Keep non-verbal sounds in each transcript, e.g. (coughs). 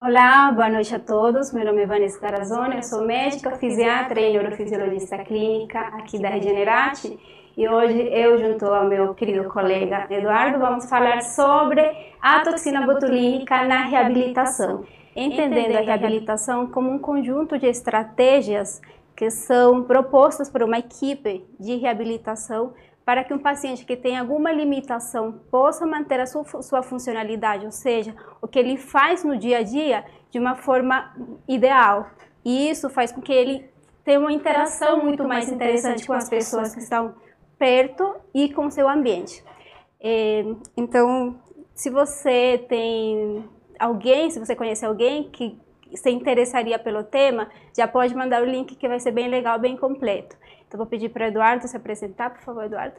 Olá, boa noite a todos. Meu nome é Vanessa Tarazona, eu sou médica, fisiatra e neurofisiologista clínica aqui da Regenerate. E hoje eu, junto ao meu querido colega Eduardo, vamos falar sobre a toxina botulínica na reabilitação. Entendendo a reabilitação como um conjunto de estratégias que são propostas por uma equipe de reabilitação para que um paciente que tem alguma limitação possa manter a sua, sua, funcionalidade, ou seja, o que ele faz no dia a dia de uma forma ideal. E isso faz com que ele tenha uma interação muito mais interessante com as pessoas que estão perto e com o seu ambiente. É, então, se você tem alguém, se você conhece alguém que se interessaria pelo tema, já pode mandar o link que vai ser bem legal, bem completo. Então vou pedir para o Eduardo se apresentar, por favor, Eduardo.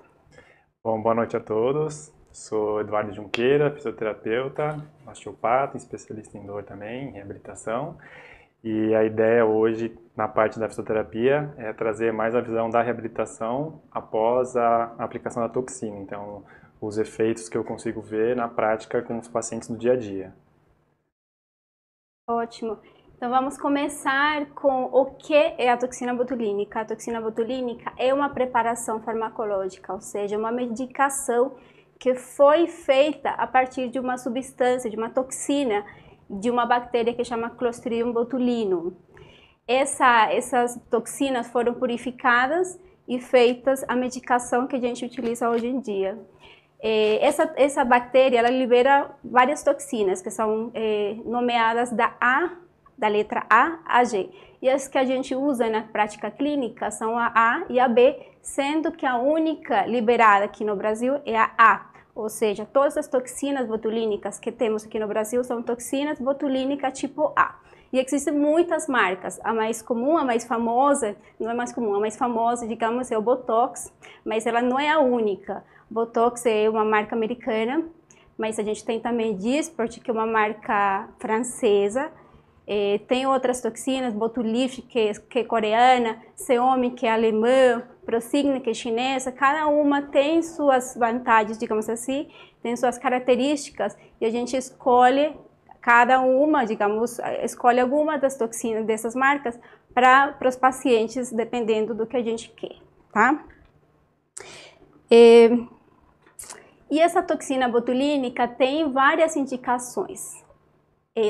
Bom, boa noite a todos. Sou Eduardo Junqueira, fisioterapeuta, osteopata, especialista em dor também, em reabilitação. E a ideia hoje, na parte da fisioterapia, é trazer mais a visão da reabilitação após a aplicação da toxina. Então, os efeitos que eu consigo ver na prática com os pacientes no dia a dia. Ótimo. Então vamos começar com o que é a toxina botulínica. A toxina botulínica é uma preparação farmacológica, ou seja, uma medicação que foi feita a partir de uma substância, de uma toxina, de uma bactéria que chama Clostridium botulinum. Essa, essas toxinas foram purificadas e feitas a medicação que a gente utiliza hoje em dia. É, essa, essa bactéria ela libera várias toxinas que são é, nomeadas da A da letra A a G. E as que a gente usa na prática clínica são a A e a B, sendo que a única liberada aqui no Brasil é a A. Ou seja, todas as toxinas botulínicas que temos aqui no Brasil são toxinas botulínicas tipo A. E existem muitas marcas. A mais comum, a mais famosa, não é mais comum, a mais famosa, digamos, é o Botox, mas ela não é a única. Botox é uma marca americana, mas a gente tem também Dysport, que é uma marca francesa, é, tem outras toxinas, Botulif, que, que é coreana, Seomi, que é alemã, Prosigna, que é chinesa, cada uma tem suas vantagens, digamos assim, tem suas características, e a gente escolhe cada uma, digamos, escolhe alguma das toxinas dessas marcas para os pacientes, dependendo do que a gente quer, tá? É, e essa toxina botulínica tem várias indicações eh,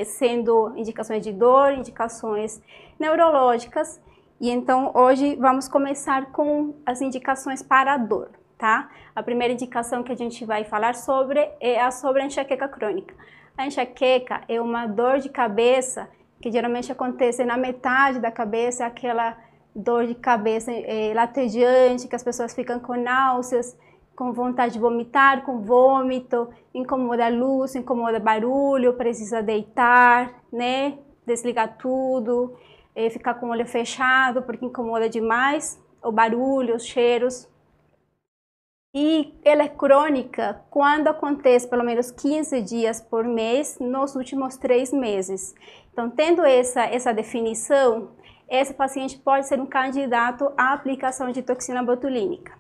sendo indicações de dor, indicações neurológicas. E então hoje vamos começar com as indicações para a dor, tá? A primeira indicação que a gente vai falar sobre é a sobre a enxaqueca crônica. A enxaqueca é uma dor de cabeça que geralmente acontece na metade da cabeça, aquela dor de cabeça é, latejante, que as pessoas ficam com náuseas, com vontade de vomitar, com vômito, incomoda a luz, incomoda barulho, precisa deitar, né? Desligar tudo, é, ficar com o olho fechado porque incomoda demais o barulho, os cheiros. E ela é crônica quando acontece pelo menos 15 dias por mês nos últimos três meses. Então, tendo essa, essa definição, esse paciente pode ser um candidato à aplicação de toxina botulínica.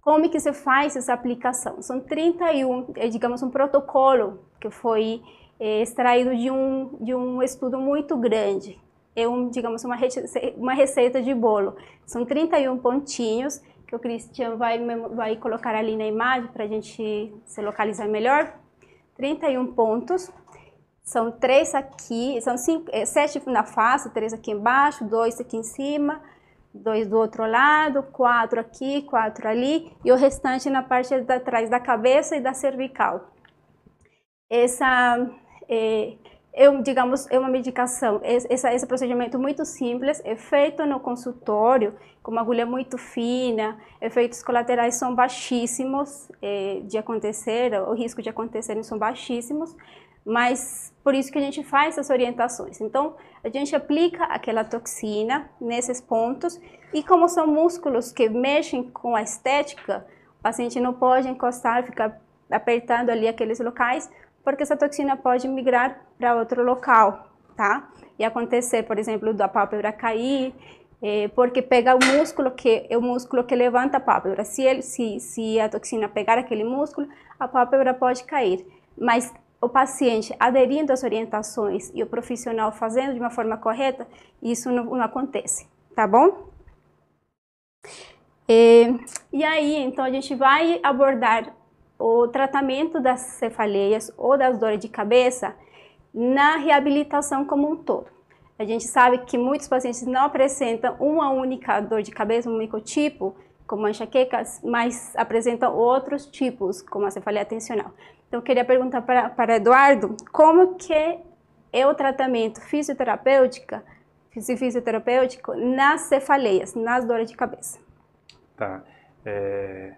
Como que se faz essa aplicação? São 31, é, digamos, um protocolo que foi é, extraído de um, de um estudo muito grande. É, um, digamos, uma, uma receita de bolo. São 31 pontinhos que o Cristian vai, vai colocar ali na imagem para a gente se localizar melhor. 31 pontos. São três aqui, são cinco, é, sete na face, três aqui embaixo, dois aqui em cima, dois do outro lado, quatro aqui, quatro ali, e o restante na parte de trás da cabeça e da cervical. Essa é, é, digamos, é uma medicação, esse, esse procedimento muito simples, é feito no consultório, com uma agulha muito fina, efeitos colaterais são baixíssimos é, de acontecer, o risco de acontecerem são baixíssimos, mas por isso que a gente faz essas orientações. Então, a gente aplica aquela toxina nesses pontos e como são músculos que mexem com a estética, o paciente não pode encostar, ficar apertando ali aqueles locais, porque essa toxina pode migrar para outro local, tá? E acontecer, por exemplo, da pálpebra cair, é, porque pega o músculo que é o músculo que levanta a pálpebra. Se, ele, se, se a toxina pegar aquele músculo, a pálpebra pode cair. Mas o paciente aderindo às orientações e o profissional fazendo de uma forma correta, isso não, não acontece, tá bom? E, e aí, então, a gente vai abordar o tratamento das cefaleias ou das dores de cabeça na reabilitação como um todo. A gente sabe que muitos pacientes não apresentam uma única dor de cabeça, um único tipo, como a enxaqueca, mas apresentam outros tipos, como a cefaleia tensional. Então, eu queria perguntar para, para Eduardo como que é o tratamento fisioterapêutico, fisioterapêutico nas cefaleias, nas dores de cabeça. Tá. É,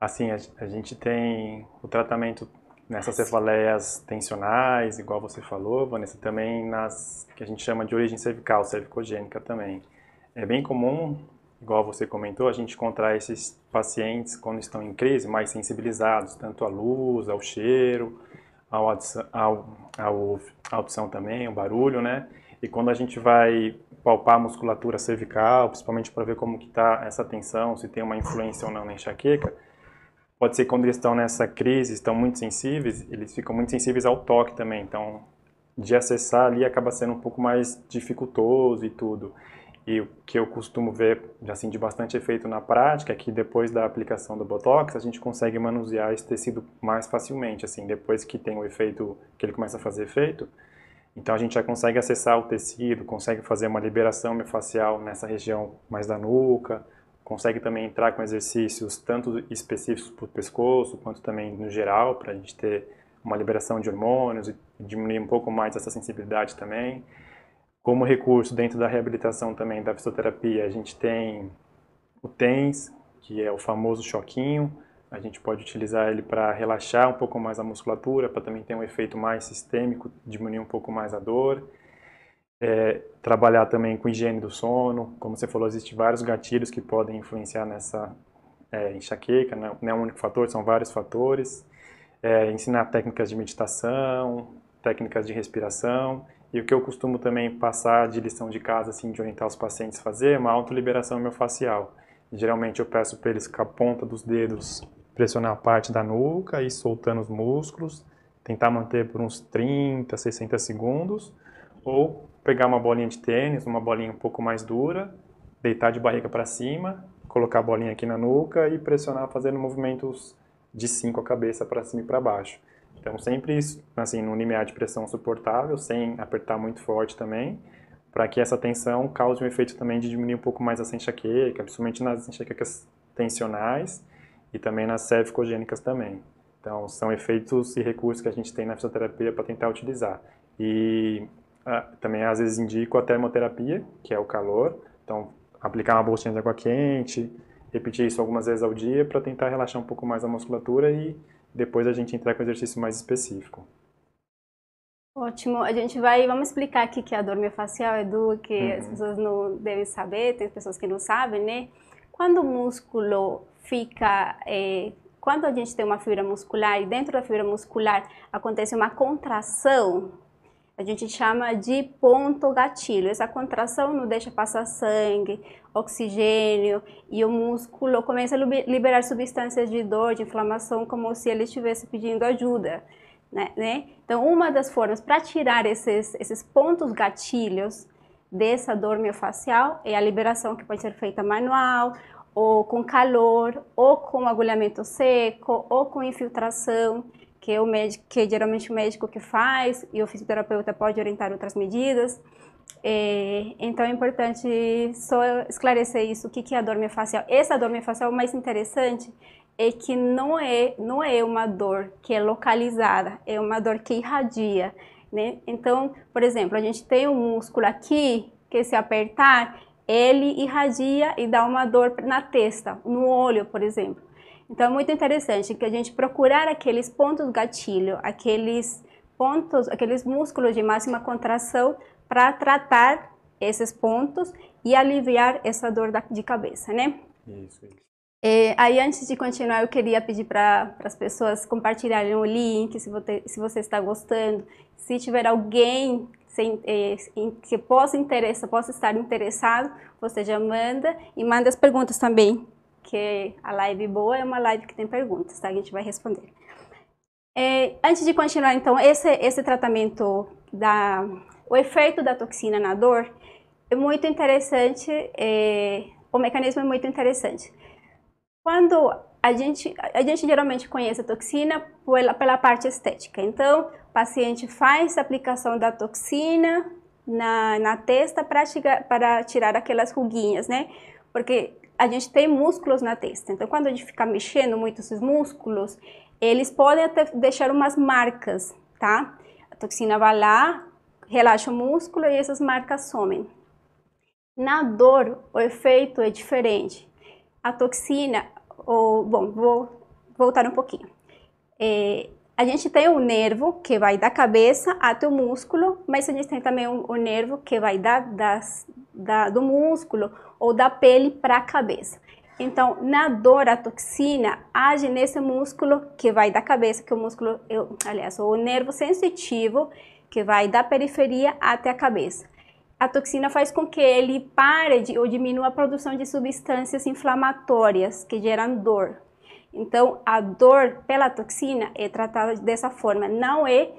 assim, a, a, gente tem o tratamento nessas cefaleias tensionais, igual você falou, Vanessa, também nas que a gente chama de origem cervical, cervicogênica também. É bem comum igual você comentou, a gente encontrar esses pacientes quando estão em crise mais sensibilizados, tanto à luz, ao cheiro, ao, ao, ao, à audição também, ao barulho, né? E quando a gente vai palpar a musculatura cervical, principalmente para ver como que está essa tensão, se tem uma influência ou não na enxaqueca, pode ser que quando eles estão nessa crise, estão muito sensíveis, eles ficam muito sensíveis ao toque também, então de acessar ali acaba sendo um pouco mais dificultoso e tudo. E o que eu costumo ver assim de bastante efeito na prática é que depois da aplicação do botox a gente consegue manusear esse tecido mais facilmente, assim, depois que tem o efeito que ele começa a fazer efeito. Então a gente já consegue acessar o tecido, consegue fazer uma liberação miofascial nessa região mais da nuca, consegue também entrar com exercícios tanto específicos para o pescoço quanto também no geral para a gente ter uma liberação de hormônios e diminuir um pouco mais essa sensibilidade também. Como recurso dentro da reabilitação também da fisioterapia, a gente tem o TENS, que é o famoso choquinho. A gente pode utilizar ele para relaxar um pouco mais a musculatura, para também ter um efeito mais sistêmico, diminuir um pouco mais a dor. É, trabalhar também com higiene do sono. Como você falou, existem vários gatilhos que podem influenciar nessa é, enxaqueca, não é um único fator, são vários fatores. É, ensinar técnicas de meditação, técnicas de respiração e o que eu costumo também passar de lição de casa, assim, de orientar os pacientes a fazer, é uma autoliberação miofascial. Geralmente eu peço para eles com a ponta dos dedos pressionar a parte da nuca e soltando os músculos, tentar manter por uns 30, 60 segundos, ou pegar uma bolinha de tênis, uma bolinha um pouco mais dura, deitar de barriga para cima, colocar a bolinha aqui na nuca e pressionar fazendo movimentos de 5 a cabeça para cima e para baixo. Então, sempre assim, no limiar de pressão suportável, sem apertar muito forte também, para que essa tensão cause um efeito também de diminuir um pouco mais essa enxaqueca, principalmente nas enxaquecas tensionais e também nas cervicogênicas também. Então, são efeitos e recursos que a gente tem na fisioterapia para tentar utilizar. E ah, também, às vezes, indico a termoterapia, que é o calor. Então, aplicar uma bolsinha de água quente, repetir isso algumas vezes ao dia para tentar relaxar um pouco mais a musculatura e depois a gente entrar com exercício mais específico. Ótimo. A gente vai, vamos explicar aqui que a dor miofascial, Edu, que uhum. as pessoas não devem saber, tem pessoas que não sabem, né? Quando o músculo fica, é, quando a gente tem uma fibra muscular e dentro da fibra muscular acontece uma contração, a gente chama de ponto gatilho. Essa contração não deixa passar sangue, oxigênio e o músculo começa a liberar substâncias de dor, de inflamação, como se ele estivesse pedindo ajuda. Né? né? Então, uma das formas para tirar esses, esses pontos gatilhos dessa dor miofascial é a liberação que pode ser feita manual, ou com calor, ou com agulhamento seco, ou com infiltração que o médico, que geralmente o médico que faz e o fisioterapeuta pode orientar outras medidas. É, então é importante só esclarecer isso, o que, que é a dor miofascial. Essa dor miofascial, o mais interessante é que não é, não é uma dor que é localizada, é uma dor que irradia. Né? Então, por exemplo, a gente tem um músculo aqui que se apertar, ele irradia e dá uma dor na testa, no olho, por exemplo. Então é muito interessante que a gente procurar aqueles pontos gatilho, aqueles pontos, aqueles músculos de máxima contração para tratar esses pontos e aliviar essa dor de cabeça, né? Isso, isso. É, aí, antes de continuar, eu queria pedir para as pessoas compartilharem o link, se você, se você está gostando. Se tiver alguém sem, é, que possa, interessa, possa estar interessado, você já manda e manda as perguntas também, porque a live boa é uma live que tem perguntas, tá? A gente vai responder. É, antes de continuar, então, esse, esse tratamento, da, o efeito da toxina na dor é muito interessante, é, o mecanismo é muito interessante. Quando a gente, a gente geralmente conhece a toxina pela, pela parte estética, então o paciente faz a aplicação da toxina na, na testa para tirar aquelas ruguinhas, né? Porque a gente tem músculos na testa, então quando a gente fica mexendo muito esses músculos, eles podem até deixar umas marcas, tá? A toxina vai lá, relaxa o músculo e essas marcas somem. Na dor, o efeito é diferente. A toxina, ou, bom, vou voltar um pouquinho. É, a gente tem um nervo que vai da cabeça até o músculo, mas a gente tem também um nervo que vai da, das, da, do músculo ou da pele para a cabeça. Então, na dor, a toxina age nesse músculo que vai da cabeça, que é o músculo, eu, aliás, o nervo sensitivo que vai da periferia até a cabeça a toxina faz com que ele pare de, ou diminua a produção de substâncias inflamatórias que geram dor. Então, a dor pela toxina é tratada dessa forma, não é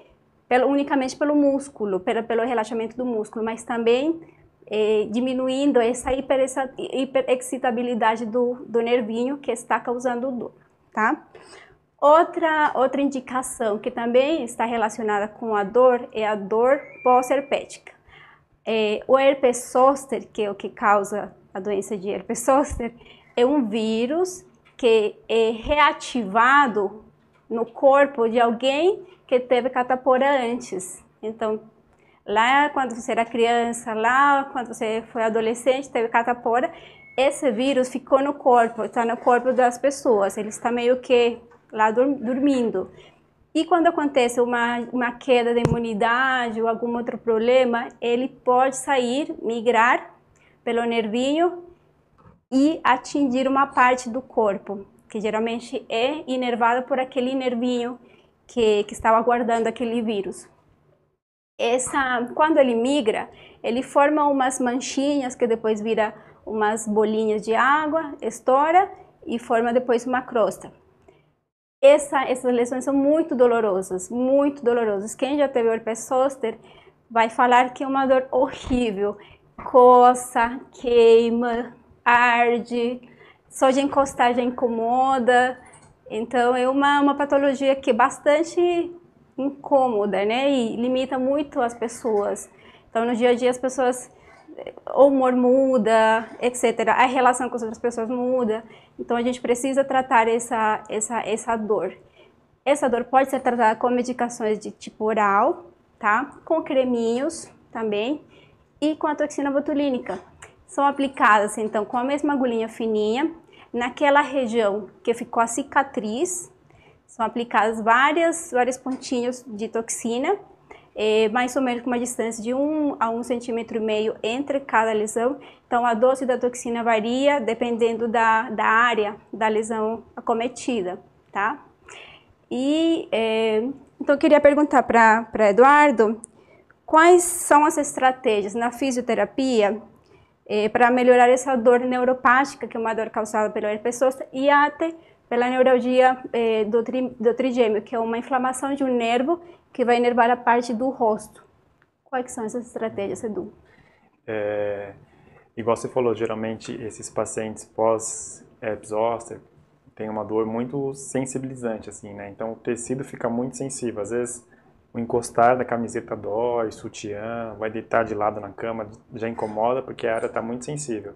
pelo, unicamente pelo músculo, pelo, pelo relaxamento do músculo, mas também é, diminuindo essa hiperexcitabilidade do, do nervinho que está causando dor, tá? Outra, outra indicação que também está relacionada com a dor é a dor pós-herpética. É, o herpes zoster, que é o que causa a doença de herpes (laughs) zoster, é um vírus que é reativado no corpo de alguém que teve catapora antes. Então, lá quando você era criança, lá quando você foi adolescente, teve catapora, esse vírus ficou no corpo, está no corpo das pessoas, ele está meio que lá dormindo. E quando acontece uma, uma queda de imunidade ou algum outro problema, ele pode sair, migrar pelo nervinho e atingir uma parte do corpo, que geralmente é inervada por aquele nervinho que, que estava guardando aquele vírus. Essa, quando ele migra, ele forma umas manchinhas que depois vira umas bolinhas de água, estoura e forma depois uma crosta. Essa, essas lesões são muito dolorosas, muito dolorosas. Quem já teve herpes zoster vai falar que é uma dor horrível. Coça, queima, arde, só de encostar já incomoda. Então é uma, uma patologia que é bastante incômoda, né? E limita muito as pessoas. Então no dia a dia as pessoas o humor muda, etc. A relação com as outras pessoas muda. Então a gente precisa tratar essa, essa, essa dor. Essa dor pode ser tratada com medicações de tipo oral, tá? Com creminhos também e com a toxina botulínica. São aplicadas então com a mesma agulhinha fininha naquela região que ficou a cicatriz. São aplicadas várias, vários pontinhos de toxina é, mais ou menos com uma distância de 1 a 1,5 centímetro e meio entre cada lesão. Então, a dose da toxina varia dependendo da, da área da lesão acometida, tá? E, é, então, eu queria perguntar para Eduardo, quais são as estratégias na fisioterapia é, para melhorar essa dor neuropática, que é uma dor causada pelo herpes zoster, e até pela neuralgia é, do, tri, do trigêmeo, que é uma inflamação de um nervo que vai enervar a parte do rosto. Quais são essas estratégias, Edu? É, igual você falou, geralmente esses pacientes pós-herpes zoster têm uma dor muito sensibilizante, assim, né? Então o tecido fica muito sensível. Às vezes o encostar da camiseta dói, sutiã, vai deitar de lado na cama, já incomoda porque a área está muito sensível.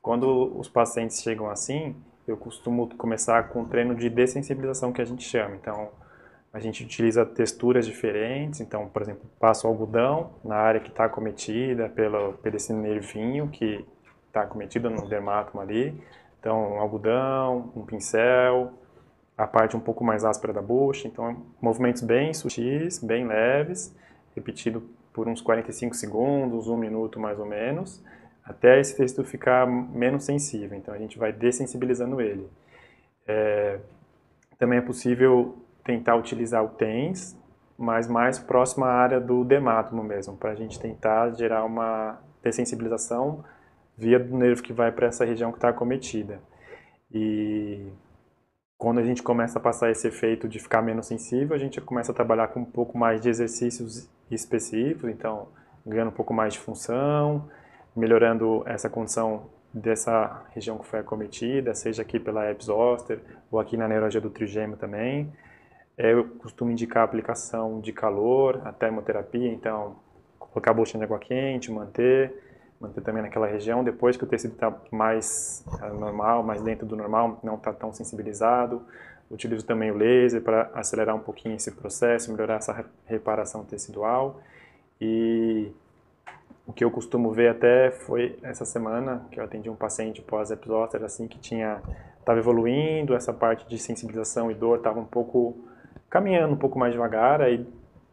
Quando os pacientes chegam assim, eu costumo começar com um treino de dessensibilização que a gente chama. Então, a gente utiliza texturas diferentes, então, por exemplo, passo algodão na área que está acometida pelo, esse nervinho que está acometido no dermatoma ali. Então, um algodão, um pincel, a parte um pouco mais áspera da bucha. Então, movimentos bem sutis, bem leves, repetido por uns 45 segundos, um minuto mais ou menos, até esse tecido ficar menos sensível. Então, a gente vai dessensibilizando ele. É, também é possível tentar utilizar o TENS, mas mais próximo à área do dermátomo mesmo, para a gente tentar gerar uma dessensibilização via do nervo que vai para essa região que está acometida. E quando a gente começa a passar esse efeito de ficar menos sensível, a gente começa a trabalhar com um pouco mais de exercícios específicos, então ganhando um pouco mais de função, melhorando essa condição dessa região que foi acometida, seja aqui pula Eps Zoster ou aqui na neurologia do trigêmeo também. É, eu costumo indicar a aplicação de calor, a termoterapia, então colocar a bolsa de água quente, manter, manter também naquela região. Depois que o tecido está mais é, normal, mais dentro do normal, não está tão sensibilizado, utilizo também o laser para acelerar um pouquinho esse processo, melhorar essa reparação tecidual. E o que eu costumo ver até foi essa semana que eu atendi um paciente pós-episódio assim que tinha estava evoluindo, essa parte de sensibilização e dor estava um pouco caminhando um pouco mais devagar, aí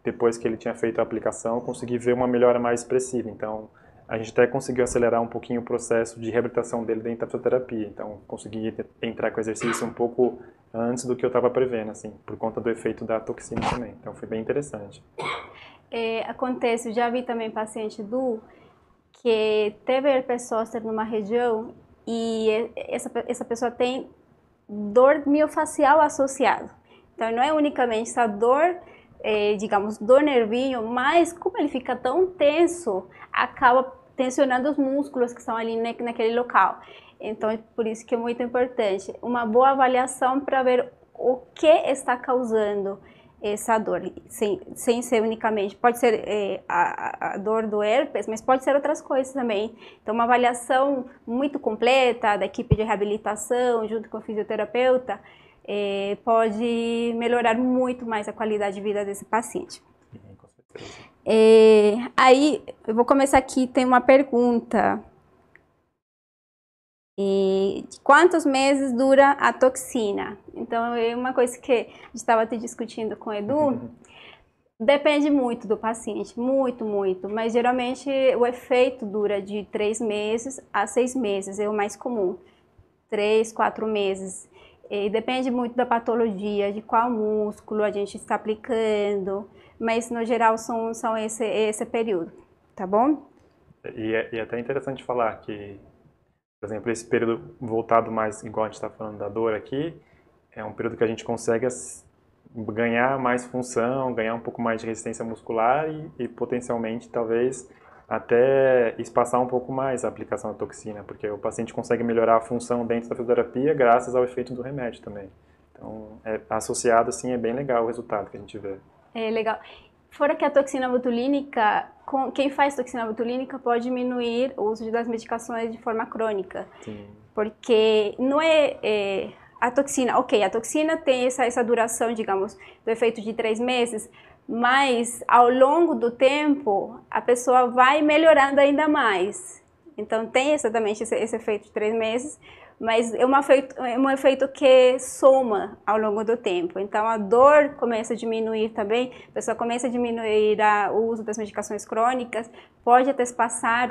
depois que ele tinha feito a aplicação, eu consegui ver uma melhora mais expressiva. Então, a gente até conseguiu acelerar um pouquinho o processo de reabilitação dele dentro da fisioterapia. Então, consegui entrar com o exercício um pouco antes do que eu estava prevendo, assim, por conta do efeito da toxina também. Então, foi bem interessante é, acontece, já vi também paciente do que teve herpes zoster numa região e essa, essa pessoa tem dor miofacial associada. Então não é unicamente essa dor, é, digamos, do nervinho, mas como ele fica tão tenso, acaba tensionando os músculos que estão ali naquele local. Então é por isso que é muito importante uma boa avaliação para ver o que está causando essa dor, sem, sem ser unicamente, pode ser é, a, a, dor do herpes, mas pode ser outras coisas também. Então, uma avaliação muito completa da equipe de reabilitação, junto com o fisioterapeuta, é, pode melhorar muito mais a qualidade de vida desse paciente. É, aí, eu vou começar aqui, tem uma pergunta e quantos meses dura a toxina? Então, é uma coisa que estava discutindo com o Edu. (laughs) Depende muito do paciente, muito, muito. Mas geralmente o efeito dura de três meses a seis meses, é o mais comum. Três, quatro meses. E depende muito da patologia, de qual músculo a gente está aplicando. Mas no geral são, são esse, esse período, tá bom? E é, e é até interessante falar que por exemplo, esse período voltado mais, igual a gente está falando da dor aqui, é um período que a gente consegue ganhar mais função, ganhar um pouco mais de resistência muscular e, e potencialmente, talvez, até espaçar um pouco mais a aplicação da toxina, porque o paciente consegue melhorar a função dentro da fisioterapia graças ao efeito do remédio também. Então, é, associado, assim, é bem legal o resultado que a gente vê. É legal. Fora que a toxina botulínica, quem faz toxina botulínica pode diminuir o uso das medicações de forma crônica. Sim. Porque não é, é, a toxina, ok, a toxina tem essa, essa duração, digamos, do efeito de três meses, mas ao longo do tempo a pessoa vai melhorando ainda mais. Então tem exatamente esse, esse efeito de três meses, mas é um efeito, é um efeito que soma ao longo do tempo. Então a dor começa a diminuir também, a pessoa começa a diminuir a, o uso das medicações crônicas, pode até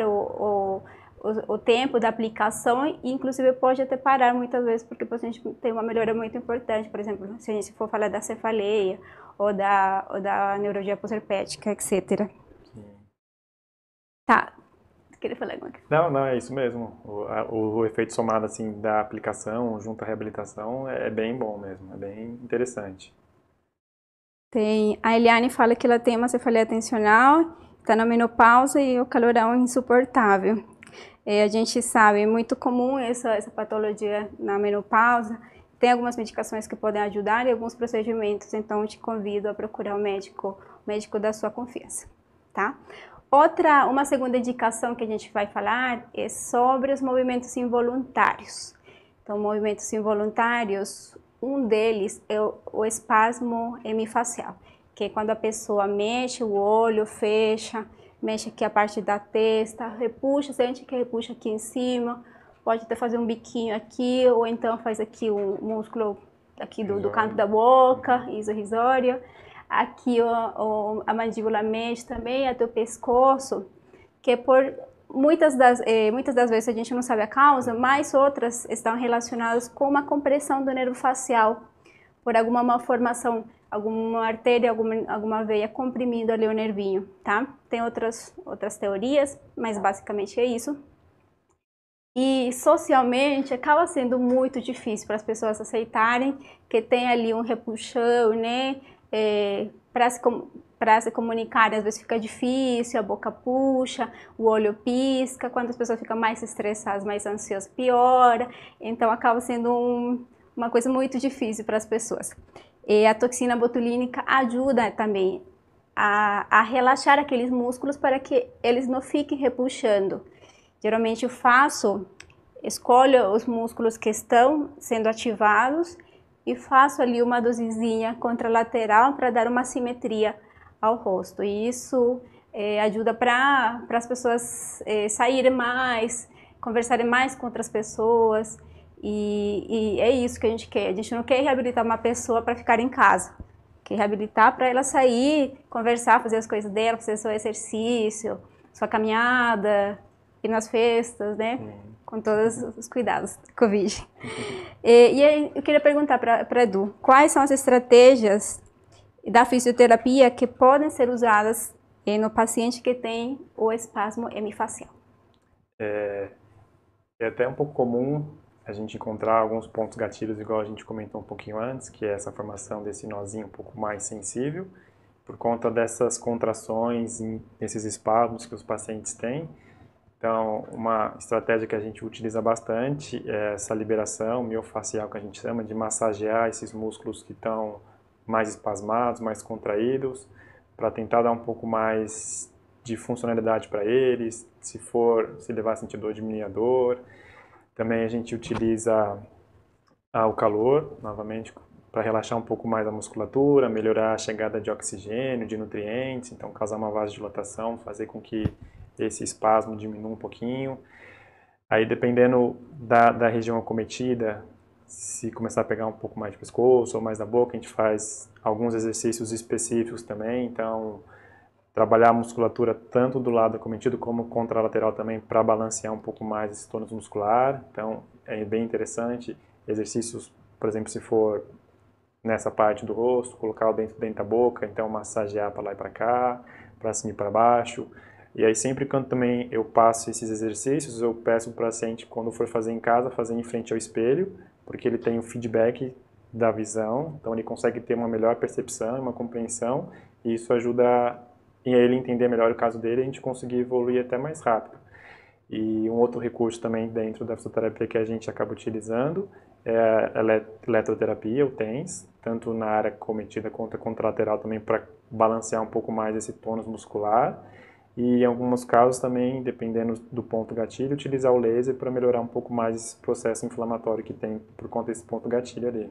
o, o, o, o, tempo da aplicação e inclusive pode até parar muitas vezes porque o paciente tem uma melhora muito importante, por exemplo, se a gente for falar da cefaleia ou da, ou da neurologia pós-herpética, etc. Tá, queria falar alguma coisa. Não, não, é isso mesmo. O, a, o, efeito somado assim da aplicação junto à reabilitação é, é bem bom mesmo, é bem interessante. Tem, a Eliane fala que ela tem uma cefaleia tensional, está na menopausa e o calorão é insuportável. É, a gente sabe, é muito comum essa, essa patologia na menopausa. Tem algumas medicações que podem ajudar e alguns procedimentos, então te convido a procurar o médico, o médico da sua confiança, tá? Outra, uma segunda indicação que a gente vai falar é sobre os movimentos involuntários. Então, movimentos involuntários, um deles é o, o espasmo hemifacial, que é quando a pessoa mexe o olho, fecha, mexe aqui a parte da testa, repuxa, sente que repuxa aqui em cima, pode até fazer um biquinho aqui, ou então faz aqui o músculo aqui do, do canto da boca, isorrisório aqui o, o, a mandíbula mexe também, até o pescoço, que por muitas das, eh, muitas das vezes a gente não sabe a causa, mas outras estão relacionadas com uma compressão do nervo facial, por alguma malformação, alguma artéria, alguma, alguma veia comprimindo ali o nervinho, tá? Tem outras, outras teorias, mas basicamente é isso. E socialmente acaba sendo muito difícil para as pessoas aceitarem que tem ali um repuxão, né? É, para se, para se comunicarem às vezes fica difícil, a boca puxa, o olho pisca, quando as pessoas ficam mais estressadas, mais ansiosas, piora. Então acaba sendo um, uma coisa muito difícil para as pessoas. E a toxina botulínica ajuda também a, a relaxar aqueles músculos para que eles não fiquem repuxando. Geralmente eu faço, escolho os músculos que estão sendo ativados e faço ali uma dosezinha contralateral para dar uma simetria ao rosto. E isso é, ajuda para as pessoas é, saírem mais, conversarem mais com outras pessoas. E, e, é isso que a gente quer. A gente não quer reabilitar uma pessoa para ficar em casa. Quer reabilitar para ela sair, conversar, fazer as coisas dela, fazer seu exercício, sua caminhada, ir nas festas, né? Uhum. Com todos os cuidados do Covid. (laughs) e, e aí, eu queria perguntar para Edu, quais são as estratégias da fisioterapia que podem ser usadas no paciente que tem o espasmo hemifacial? É, é até um pouco comum a gente encontrar alguns pontos gatilhos, igual a gente comentou um pouquinho antes, que é essa formação desse nozinho um pouco mais sensível, por conta dessas contrações, nesses espasmos que os pacientes têm. Então, uma estratégia que a gente utiliza bastante é essa liberação miofacial que a gente chama de massagear esses músculos que estão mais espasmados, mais contraídos, para tentar dar um pouco mais de funcionalidade para eles, se for, se levar a sentir dor, diminuir a dor. Também a gente utiliza o calor, novamente, para relaxar um pouco mais a musculatura, melhorar a chegada de oxigênio, de nutrientes, então causar uma vasodilatação, fazer com que esse espasmo diminua um pouquinho. Aí, dependendo da, da região acometida, se começar a pegar um pouco mais de pescoço ou mais da boca, a gente faz alguns exercícios específicos também. Então, trabalhar a musculatura tanto do lado acometido como contralateral também para balancear um pouco mais esse tônus muscular. Então, é bem interessante. Exercícios, por exemplo, se for nessa parte do rosto, colocar o dentro dentro da boca, então massagear para lá e para cá, para cima e para baixo. E aí sempre quando também eu passo esses exercícios, eu peço para o paciente quando for fazer em casa, fazer em frente ao espelho, porque ele tem o feedback da visão, então ele consegue ter uma melhor percepção, uma compreensão, e isso ajuda a ele entender melhor o caso dele e a gente conseguir evoluir até mais rápido. E um outro recurso também dentro da fisioterapia que a gente acaba utilizando é a eletroterapia, o TENS, tanto na área cometida quanto contralateral também para balancear um pouco mais esse tônus muscular e em alguns casos também, dependendo do ponto gatilho, utilizar o laser para melhorar um pouco mais esse processo inflamatório que tem por conta desse ponto gatilho ali.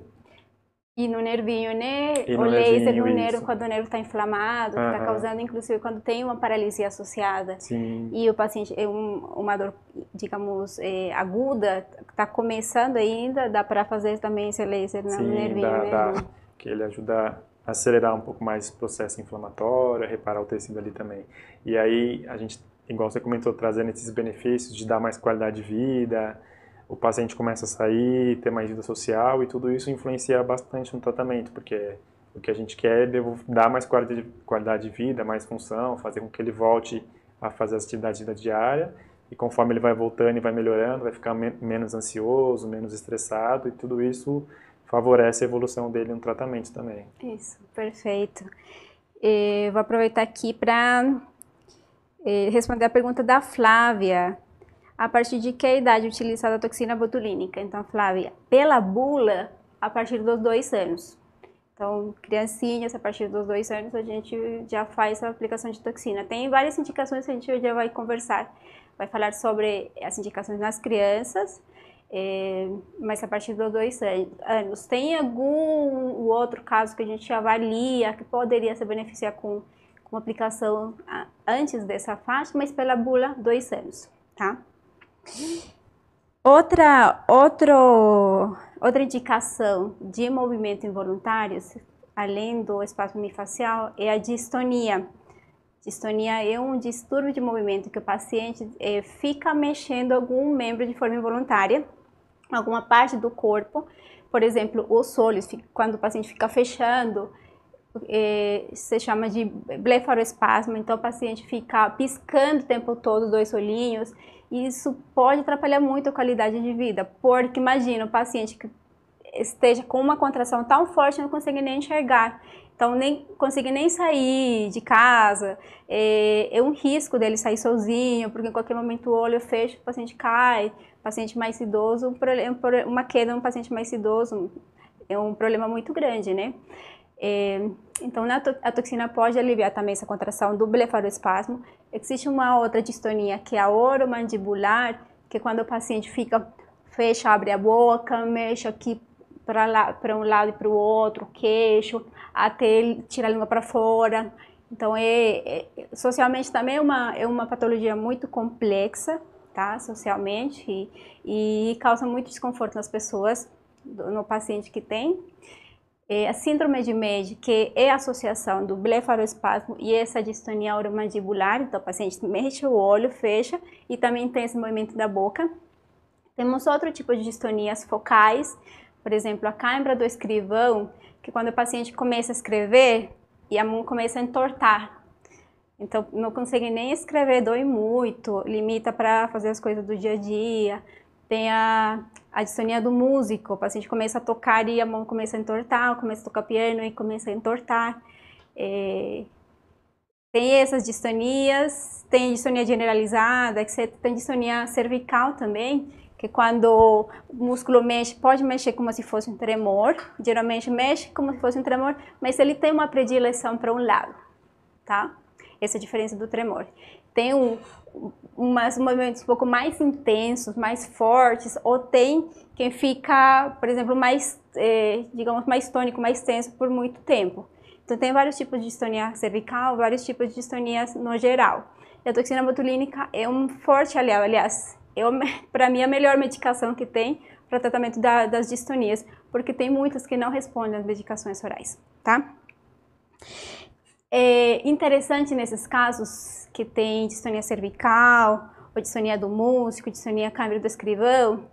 E no nervinho, né? E o laser no nervo quando o nervo está inflamado, que está causando, inclusive, quando tem uma paralisia associada. Sim. E o paciente, é um, uma dor, digamos, é, aguda, está começando ainda, dá para fazer também esse laser no Sim, nervinho. Dá, né? dá. Que ele ajuda acelerar um pouco mais esse processo inflamatório, reparar o tecido ali também. E aí a gente, igual você comentou, trazendo esses benefícios de dar mais qualidade de vida, o paciente começa a sair, ter mais vida social e tudo isso influencia bastante no tratamento, porque o que a gente quer é dar mais qualidade de vida, mais função, fazer com que ele volte a fazer as atividades da diária e conforme ele vai voltando e vai melhorando, vai ficar menos ansioso, menos estressado e tudo isso favorece a evolução dele no tratamento também. Isso, perfeito. Eu vou aproveitar aqui para responder a pergunta da Flávia. A partir de que idade utilizada a toxina botulínica? Então, Flávia, pela bula, a partir dos dois anos. Então, criancinhas, a partir dos dois anos, a gente já faz a aplicação de toxina. Tem várias indicações que a gente já vai conversar. Vai falar sobre as indicações nas crianças, é, mas a partir dos dois anos. Tem algum outro caso que a gente avalia que poderia se beneficiar com, com aplicação antes dessa faixa, mas pela bula, dois anos, tá? Outra, outro, outra indicação de movimento involuntários, além do espaço mifacial, é a distonia. Distonia é um distúrbio de movimento que o paciente é, fica mexendo algum membro de forma involuntária, alguma parte do corpo, por exemplo, os olhos, quando o paciente fica fechando, é, se chama de blefaroespasmo, então o paciente fica piscando o tempo todo dois olhinhos, isso pode atrapalhar muito a qualidade de vida, porque imagina o paciente que esteja com uma contração tão forte não consegue nem enxergar. Então, nem consegue nem sair de casa. É, é, um risco dele sair sozinho, porque em qualquer momento o olho fecha, o paciente cai. Paciente mais idoso, uma queda no paciente mais idoso é um problema muito grande, né? É, então, a toxina pode aliviar também essa contração do blefaroespasmo. Existe uma outra distonia, que é a oromandibular, que é quando o paciente fica, fecha, abre a boca, mexe aqui para um lado e para o outro, queixo, até ele tirar a língua para fora. Então, é, é, socialmente também é uma, é uma patologia muito complexa, tá? Socialmente, e, e causa muito desconforto nas pessoas, no paciente que tem. É, a síndrome de MED, que é a associação do blefaroespasmo e essa distonia oromandibular, então o paciente mexe o olho, fecha e também tem esse movimento da boca. Temos outro tipo de distonias focais, por exemplo, a cãibra do escrivão, que quando o paciente começa a escrever e a mão começa a entortar. Então, não consegue nem escrever, dói muito, limita para fazer as coisas do dia a dia. Tem a, a distonia do músico, o paciente começa a tocar e a mão começa a entortar, começa a tocar piano e começa a entortar. É, tem essas distonias, tem distonia generalizada, etc. Tem distonia cervical também, que quando o músculo mexe, pode mexer como se fosse um tremor, geralmente mexe como se fosse um tremor, mas ele tem uma predileção para um lado, tá? Essa é diferença do tremor. Tem um, umas movimentos um pouco mais intensos, mais fortes, ou tem quem fica, por exemplo, mais, eh, digamos, mais tônico, mais tenso por muito tempo. Então tem vários tipos de distonia cervical, vários tipos de distonia no geral. E a toxina botulínica é um forte aliado, aliás, (laughs) para mim, a melhor medicação que tem para tratamento da, das distonias, porque tem muitas que não respondem às medicações orais, tá? É interessante nesses casos que tem distonia cervical, ou distonia do músculo, distonia câmara do escrivão,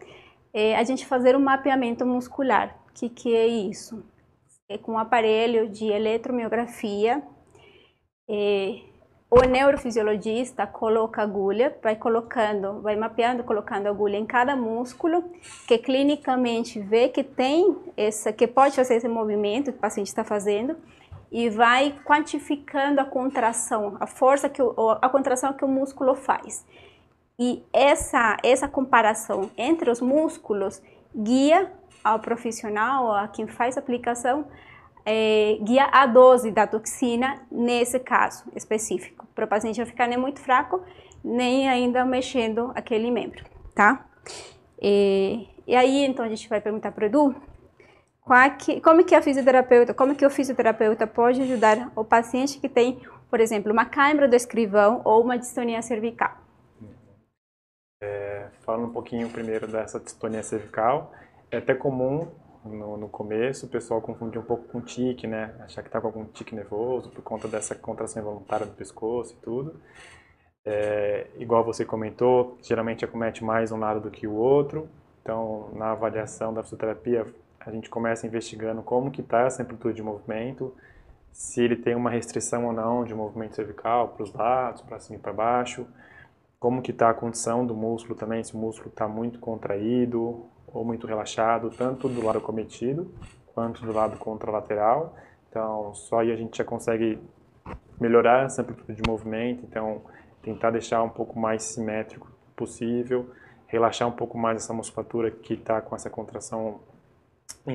é, a gente fazer um mapeamento muscular. O que, que é isso? É com um aparelho de eletromiografia, é, o neurofisiologista coloca agulha, vai colocando, vai mapeando, colocando agulha em cada músculo, que clinicamente vê que tem essa, que pode fazer esse movimento que o paciente está fazendo, e vai quantificando a contração, a força que o, a contração que o músculo faz. E essa essa comparação entre os músculos guia ao profissional, a quem faz a aplicação, é, guia a dose da toxina nesse caso específico, para o paciente não ficar nem muito fraco, nem ainda mexendo aquele membro, tá? E, e aí, então, a gente vai perguntar para o Edu como que a fisioterapeuta, como que o fisioterapeuta pode ajudar o paciente que tem, por exemplo, uma câimbra do escrivão ou uma distonia cervical. É, falando um pouquinho primeiro dessa distonia cervical, é até comum no, no, começo, o pessoal confunde um pouco com tique, né? Achar que está com algum tique nervoso por conta dessa contração involuntária do pescoço e tudo. É, igual você comentou, geralmente acomete mais um lado do que o outro. Então, na avaliação da fisioterapia, a gente começa investigando como que está essa amplitude de movimento, se ele tem uma restrição ou não de movimento cervical para os lados, para cima e para baixo, como que está a condição do músculo também, se o músculo está muito contraído ou muito relaxado, tanto do lado cometido quanto do lado contralateral. Então, só aí a gente já consegue melhorar essa amplitude de movimento, então tentar deixar um pouco mais simétrico possível, relaxar um pouco mais essa musculatura que está com essa contração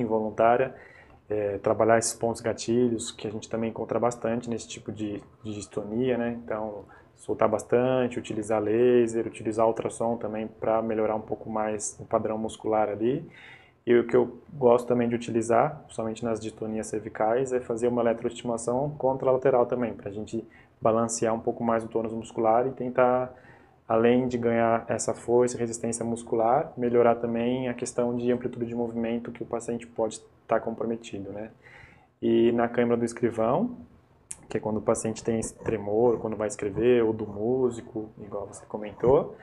involuntária, é, trabalhar esses pontos gatilhos que a gente também encontra bastante nesse tipo de, de distonia, né? Então, soltar bastante, utilizar laser, utilizar ultrassom também para melhorar um pouco mais o padrão muscular ali. E o que eu gosto também de utilizar, principalmente nas distonias cervicais, é fazer uma eletroestimação contralateral também, para a gente balancear um pouco mais o tônus muscular e tentar, além de ganhar essa força e resistência muscular, melhorar também a questão de amplitude de movimento que o paciente pode estar comprometido, né? E na câmara do escrivão, que é quando o paciente tem tremor, quando vai escrever, ou do músico, igual você comentou.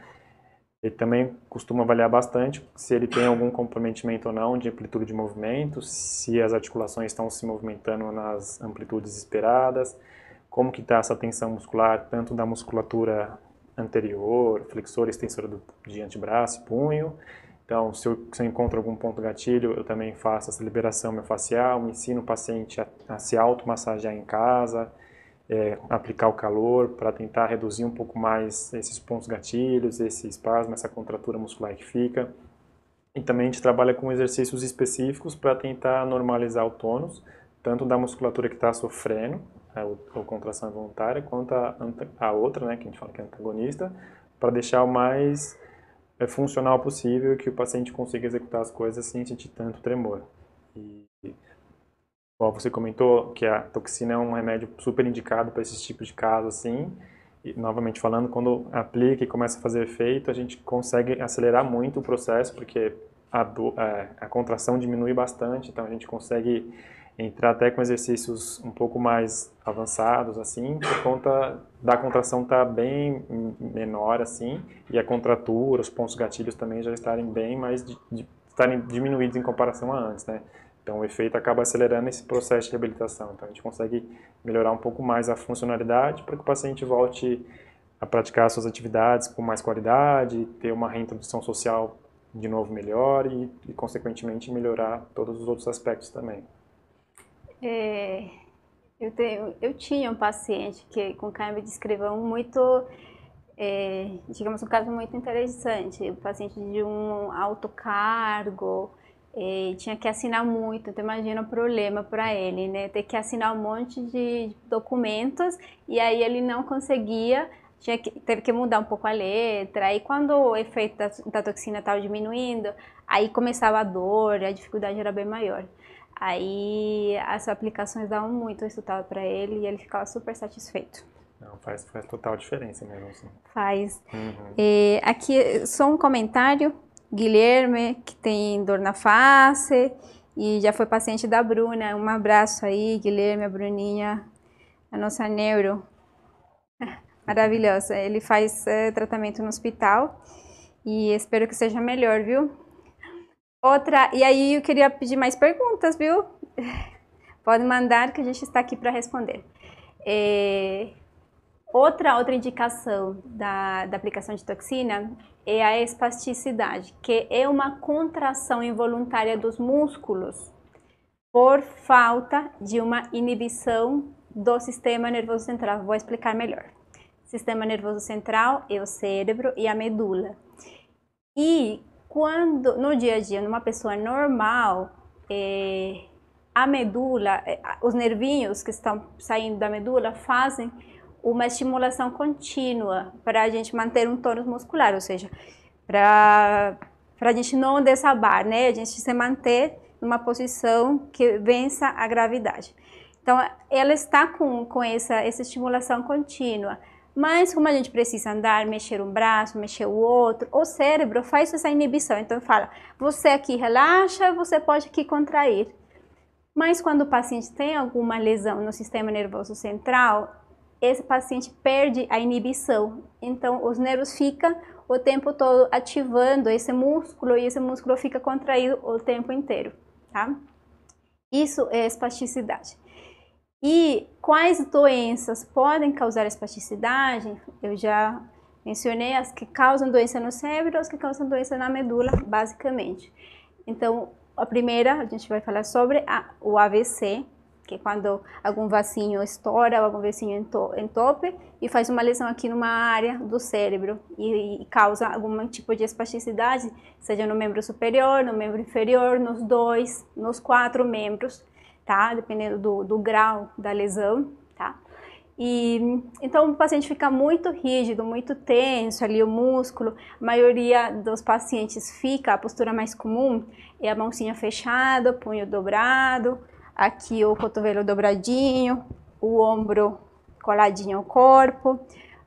Ele também costuma avaliar bastante se ele tem algum comprometimento ou não de amplitude de movimento, se as articulações estão se movimentando nas amplitudes esperadas, como que está essa tensão muscular, tanto da musculatura anterior, flexor extensor do, de antebraço, punho. Então, se eu, se eu, encontro algum ponto gatilho, eu também faço essa liberação miofascial, ensino o paciente a, a se automassagear em casa, é, aplicar o calor para tentar reduzir um pouco mais esses pontos gatilhos, esse espasmo, essa contratura muscular que fica. E também a gente trabalha com exercícios específicos para tentar normalizar o tônus, tanto da musculatura que está sofrendo, a, a, contração involuntária, quanto a, a outra, né, que a gente fala que é antagonista, para deixar o mais é funcional possível que o paciente consiga executar as coisas sem sentir tanto tremor. E, igual você comentou que a toxina é um remédio super indicado para esses tipos de casos assim. E, novamente falando, quando aplica e começa a fazer efeito, a gente consegue acelerar muito o processo, porque a, do, a, é, a contração diminui bastante, então a gente consegue entrar até com exercícios um pouco mais avançados, assim, por conta da contração estar tá bem menor, assim, e a contratura, os pontos gatilhos também já estarem bem mais, estarem diminuídos em comparação a antes, né? Então o efeito acaba acelerando esse processo de reabilitação. Então a gente consegue melhorar um pouco mais a funcionalidade para que o paciente volte a praticar suas atividades com mais qualidade, ter uma reintrodução social de novo melhor e, e consequentemente melhorar todos os outros aspectos também. É, eu, tenho, eu tinha um paciente que com câncer descreveu muito, é, digamos, um caso muito interessante. O paciente de um alto cargo, é, tinha que assinar muito, então imagina o problema para ele, né? Ter que assinar um monte de documentos e aí ele não conseguia, tinha que, teve que mudar um pouco a letra. Aí quando o efeito da, da toxina estava diminuindo, aí começava a dor, a dificuldade era bem maior. Aí as aplicações davam muito resultado para ele e ele ficava super satisfeito. Não, faz, faz total diferença mesmo. Assim. Faz. Uhum. Aqui só um comentário. Guilherme, que tem dor na face e já foi paciente da Bruna. Um abraço aí, Guilherme, a Bruninha, a nossa neuro. (laughs) Maravilhosa. Ele faz é, tratamento no hospital e espero que seja melhor, viu? Outra, e aí eu queria pedir mais perguntas, viu? (laughs) Pode mandar que a gente está aqui para responder. É, outra, outra indicação da, da aplicação de toxina é a espasticidade, que é uma contração involuntária dos músculos por falta de uma inibição do sistema nervoso central. Vou explicar melhor. Sistema nervoso central é o cérebro e a medula. E quando no dia a dia, numa pessoa normal, é, a medula, é, os nervinhos que estão saindo da medula fazem uma estimulação contínua para a gente manter um tônus muscular, ou seja, para a gente não desabar, né? A gente se manter numa posição que vença a gravidade. Então, ela está com, com essa, essa estimulação contínua. Mas como a gente precisa andar, mexer um braço, mexer o outro, o cérebro faz essa inibição. Então fala, você aqui relaxa, você pode aqui contrair. Mas quando o paciente tem alguma lesão no sistema nervoso central, esse paciente perde a inibição. Então os nervos ficam o tempo todo ativando esse músculo e esse músculo fica contraído o tempo inteiro, tá? Isso é espasticidade. E quais doenças podem causar espasticidade? Eu já mencionei as que causam doença no cérebro as que causam doença na medula, basicamente. Então, a primeira, a gente vai falar sobre a, o AVC, que é quando algum vacinho estoura, algum vacinho entope e faz uma lesão aqui numa área do cérebro e, e, causa algum tipo de espasticidade, seja no membro superior, no membro inferior, nos dois, nos quatro membros tá? Dependendo do, do grau da lesão, tá? E, então o paciente fica muito rígido, muito tenso ali o músculo. A maioria dos pacientes fica, a postura mais comum é a mãozinha fechada, punho dobrado, aqui o cotovelo dobradinho, o ombro coladinho ao corpo,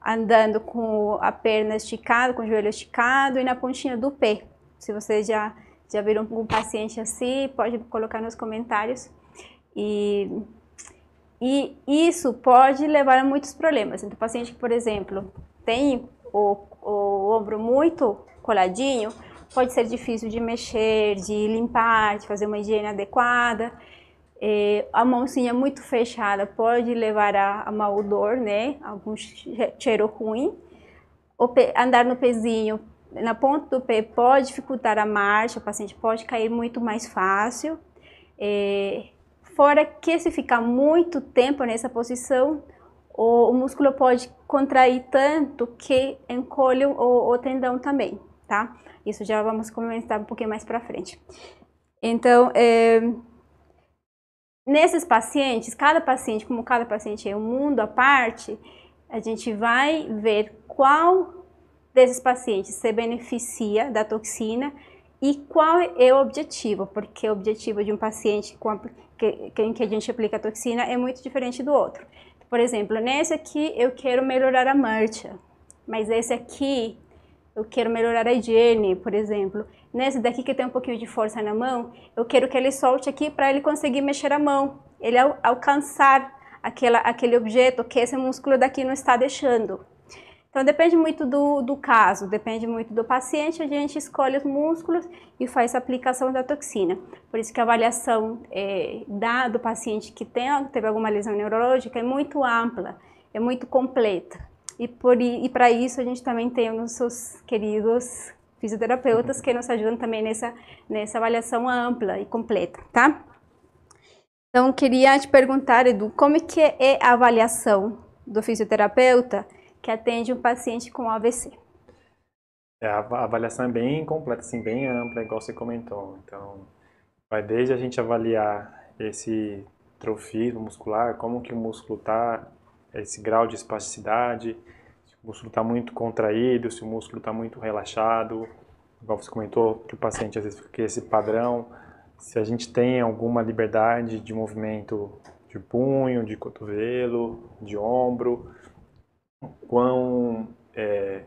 andando com a perna esticada, com o joelho esticado e na pontinha do pé. Se vocês já, já viram um paciente assim, pode colocar nos comentários e, e isso pode levar a muitos problemas. Então, o paciente que, por exemplo, tem o, o ombro muito coladinho, pode ser difícil de mexer, de limpar, de fazer uma higiene adequada. A mãozinha muito fechada pode levar a, a mau odor, né? Algum cheiro ruim. andar no pezinho na ponta do pé pode dificultar a marcha, o paciente pode cair muito mais fácil. Fora que se ficar muito tempo nessa posição, o, o músculo pode contrair tanto que encolhe o, o, tendão também, tá? Isso já vamos comentar um pouquinho mais para frente. Então, é, nesses pacientes, cada paciente, como cada paciente é um mundo à parte, a gente vai ver qual desses pacientes se beneficia da toxina e qual é o objetivo, porque o objetivo de um paciente com que, em que a gente aplica a toxina é muito diferente do outro. Por exemplo, nesse aqui eu quero melhorar a marcha, mas esse aqui eu quero melhorar a higiene, por exemplo. Nesse daqui que tem um pouquinho de força na mão, eu quero que ele solte aqui para ele conseguir mexer a mão, ele al alcançar aquela, aquele objeto que esse músculo daqui não está deixando. Então depende muito do, do caso, depende muito do paciente, a gente escolhe os músculos e faz a aplicação da toxina. Por isso que a avaliação é, da, do paciente que tem, teve alguma lesão neurológica é muito ampla, é muito completa. E, e para isso a gente também tem os nossos queridos fisioterapeutas que nos ajudam também nessa, nessa avaliação ampla e completa, tá? Então, queria te perguntar, Edu, como é que é a avaliação do fisioterapeuta que atende um paciente com AVC. É, a avaliação é bem completa, assim, bem ampla, igual você comentou. Então, vai desde a gente avaliar esse trofismo muscular, como que o músculo está, esse grau de espasticidade, se o músculo está muito contraído, se o músculo está muito relaxado, igual você comentou, que o paciente às vezes fica esse padrão, se a gente tem alguma liberdade de movimento de punho, de cotovelo, de ombro, quão é,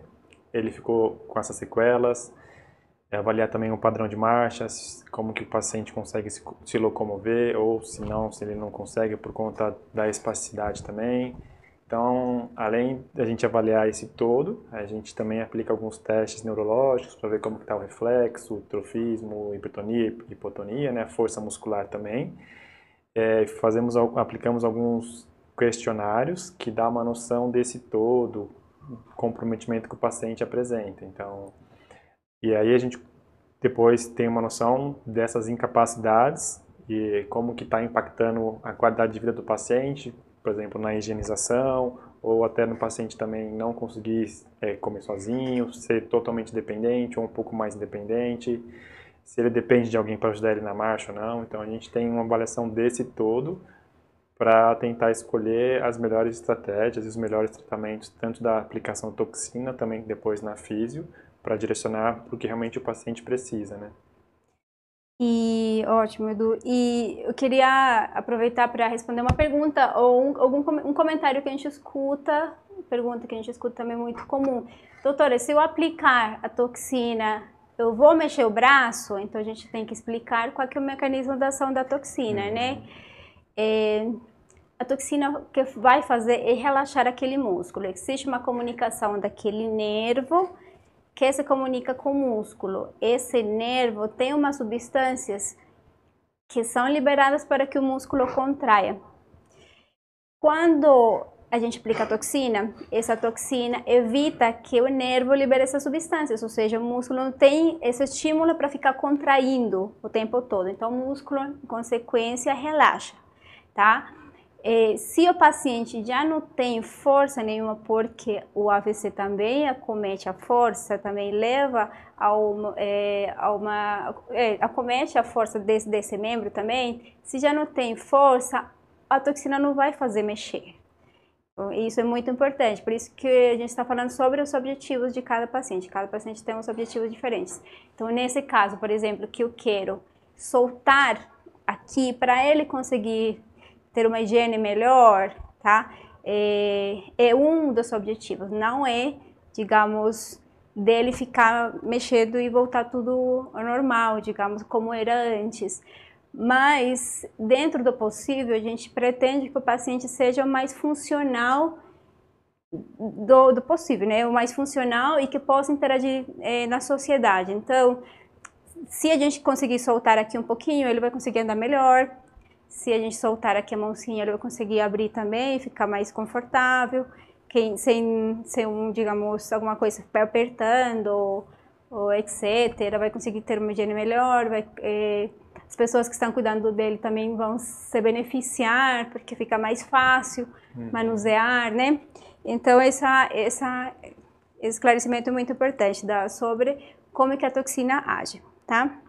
ele ficou com essas sequelas, é, avaliar também o padrão de marchas, como que o paciente consegue se, se locomover, ou se não, se ele não consegue por conta da espasticidade também. Então, além da gente avaliar esse todo, a gente também aplica alguns testes neurológicos para ver como está o reflexo, o trofismo, hipertonia, hipotonia, né, força muscular também. É, fazemos, aplicamos alguns questionários que dá uma noção desse todo comprometimento que o paciente apresenta. Então, e aí a gente depois tem uma noção dessas incapacidades e como que está impactando a qualidade de vida do paciente, por exemplo, na higienização ou até no paciente também não conseguir é, comer sozinho, ser totalmente dependente ou um pouco mais independente, se ele depende de alguém para ajudar ele na marcha ou não. Então a gente tem uma avaliação desse todo para tentar escolher as melhores estratégias e os melhores tratamentos, tanto da aplicação toxina, também depois na físio, para direcionar para o que realmente o paciente precisa, né? E ótimo, Edu. E eu queria aproveitar para responder uma pergunta ou um, algum um comentário que a gente escuta, pergunta que a gente escuta também muito comum. Doutora, se eu aplicar a toxina, eu vou mexer o braço? Então a gente tem que explicar qual que é o mecanismo da ação da toxina, né? uhum. né? É, a toxina que vai fazer é relaxar aquele músculo. Existe uma comunicação daquele nervo que se comunica com o músculo. Esse nervo tem umas substâncias que são liberadas para que o músculo contraia. Quando a gente aplica a toxina, essa toxina evita que o nervo libere essas substâncias, ou seja, o músculo não tem esse estímulo para ficar contraindo o tempo todo. Então, o músculo, em consequência, relaxa tá? É, se o paciente já não tem força nenhuma, porque o AVC também acomete a força, também leva a uma, é, a uma é, acomete a força desse, desse membro também, se já não tem força, a toxina não vai fazer mexer. Então, isso é muito importante, por isso que a gente está falando sobre os objetivos de cada paciente. Cada paciente tem uns objetivos diferentes. Então, nesse caso, por exemplo, que eu quero soltar aqui para ele conseguir ter uma higiene melhor, tá? É, é um dos objetivos, não é, digamos, dele ficar mexendo e voltar tudo ao normal, digamos, como era antes. Mas, dentro do possível, a gente pretende que o paciente seja o mais funcional do, do possível, né? O mais funcional e que possa interagir é, na sociedade. Então, se a gente conseguir soltar aqui um pouquinho, ele vai conseguir andar melhor, se a gente soltar aqui a mãozinha, ele vai conseguir abrir também, ficar mais confortável. quem, sem, sem um, digamos, alguma coisa apertando, ou, ou etc., vai conseguir ter uma higiene melhor, vai, é, as pessoas que estão cuidando dele também vão se beneficiar, porque fica mais fácil uhum. manusear, né? Então, essa, essa, esse esclarecimento é muito importante da, sobre como que a toxina age, tá?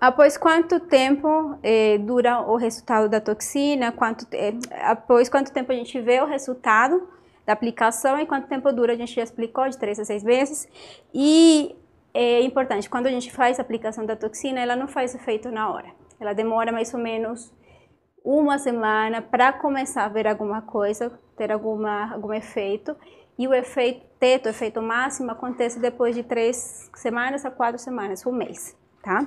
Após quanto tempo eh, dura o resultado da toxina? Quanto, eh, após quanto tempo a gente vê o resultado da aplicação e quanto tempo dura, a gente já explicou, de 3 a 6 meses. E é importante, quando a gente faz a aplicação da toxina, ela não faz efeito na hora. Ela demora mais ou menos uma semana para começar a ver alguma coisa, ter alguma, algum efeito. E o efeito teto, o efeito máximo, acontece depois de três semanas a quatro semanas, um mês, tá?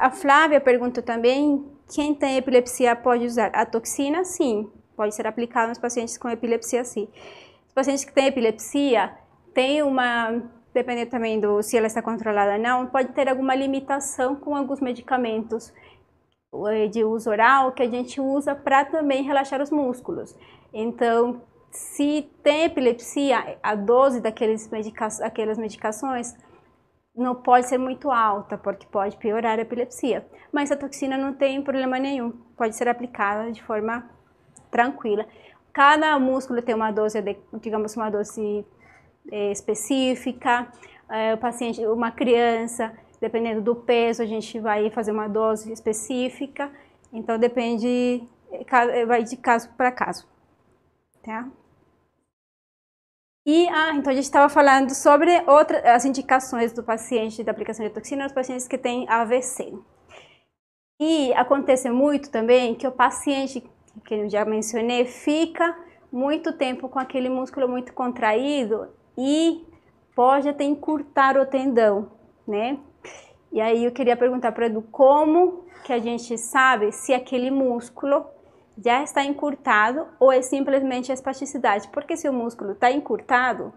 A Flávia perguntou também, quem tem epilepsia pode usar a toxina? Sim, pode ser aplicada nos pacientes com epilepsia, sim. Os pacientes que têm epilepsia, tem uma, dependendo também do se ela está controlada ou não, pode ter alguma limitação com alguns medicamentos eh, de uso oral que a gente usa para também relaxar os músculos. Então, se tem epilepsia, a dose daqueles medica aquelas medicações não pode ser muito alta, porque pode piorar a epilepsia. Mas a toxina não tem problema nenhum, pode ser aplicada de forma tranquila. Cada músculo tem uma dose, de, digamos, uma dose é, específica. É, o paciente, uma criança, dependendo do peso, a gente vai fazer uma dose específica. Então depende, é, vai de caso para caso. Tá? E ah, então a gente estava falando sobre outras as indicações do paciente da aplicação de toxina nos pacientes que têm AVC. E acontece muito também que o paciente, que eu já mencionei, fica muito tempo com aquele músculo muito contraído e pode até encurtar o tendão, né? E aí eu queria perguntar para Edu como que a gente sabe se aquele músculo já está encurtado ou é simplesmente espasticidade? Porque se o músculo está encurtado,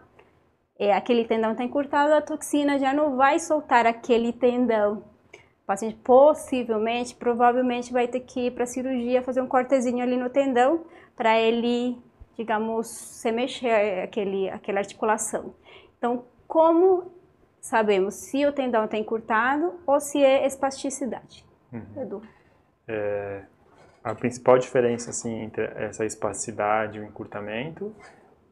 é, aquele tendão está encurtado, a toxina já não vai soltar aquele tendão. O paciente possivelmente, provavelmente vai ter que ir para a cirurgia fazer um cortezinho ali no tendão para ele digamos, se mexer aquele, aquela articulação. Então, como sabemos se o tendão está encurtado ou se é espasticidade? Uhum. Edu. É, a principal diferença assim, entre essa espasticidade e o encurtamento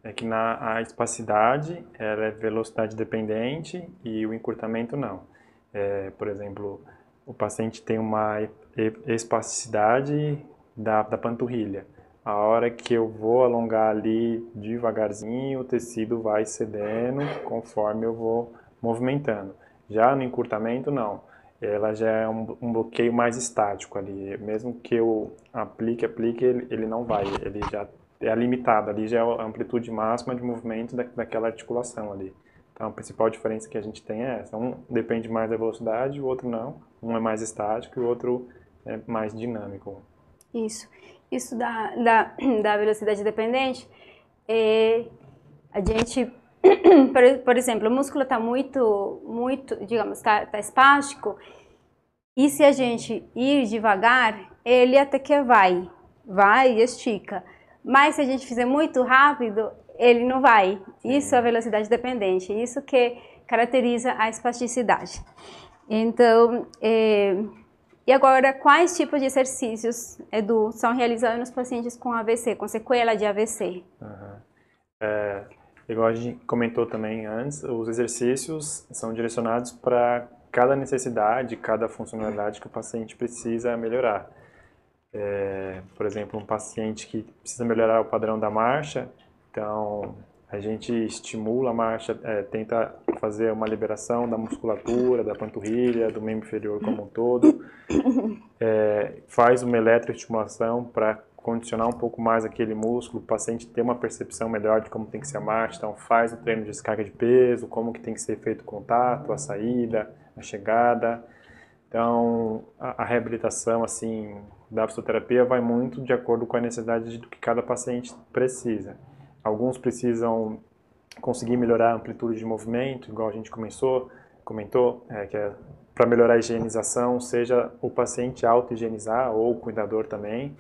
é que na a espasticidade ela é velocidade dependente e o encurtamento não. É, por exemplo, o paciente tem uma espasticidade da, da panturrilha a hora que eu vou alongar ali devagarzinho, o tecido vai cedendo conforme eu vou movimentando. Já no encurtamento, não. Ela já é um, um bloqueio mais estático ali. Mesmo que eu aplique, aplique, ele, ele não vai. Ele já é limitado. Ali já é a amplitude máxima de movimento da, daquela articulação ali. Então, a principal diferença que a gente tem é essa. Um depende mais da velocidade, o outro não. Um é mais estático e o outro é mais dinâmico. Isso isso da, da, (clears throat) da velocidade dependente, é, a gente, (clears throat) por, por, exemplo, o músculo está muito, muito, digamos, está tá espástico, e se a gente ir devagar, ele até que vai, vai e estica. Mas se a gente fizer muito rápido, ele não vai. Isso é a velocidade dependente, isso que caracteriza a espasticidade. Então, é, e agora, quais tipos de exercícios, Edu, são realizados nos pacientes com AVC, com sequela de AVC? Uhum. É, igual a gente comentou também antes, os exercícios são direcionados para cada necessidade, cada funcionalidade que o paciente precisa melhorar. É, por exemplo, um paciente que precisa melhorar o padrão da marcha, então a gente estimula a marcha, é, tenta fazer uma liberação da musculatura, da panturrilha, do membro inferior como um todo, (laughs) é, faz uma eletroestimulação para condicionar um pouco mais aquele músculo, o paciente ter uma percepção melhor de como tem que ser a marcha, então faz o treino de descarga de peso, como que tem que ser feito o contato, a saída, a chegada. Então, a, a reabilitação, assim, da fisioterapia vai muito de acordo com a necessidade do que cada paciente precisa. Alguns precisam conseguir melhorar a amplitude de movimento, igual a gente começou, comentou, é, que é para melhorar a higienização, seja o paciente auto-higienizar ou o cuidador também.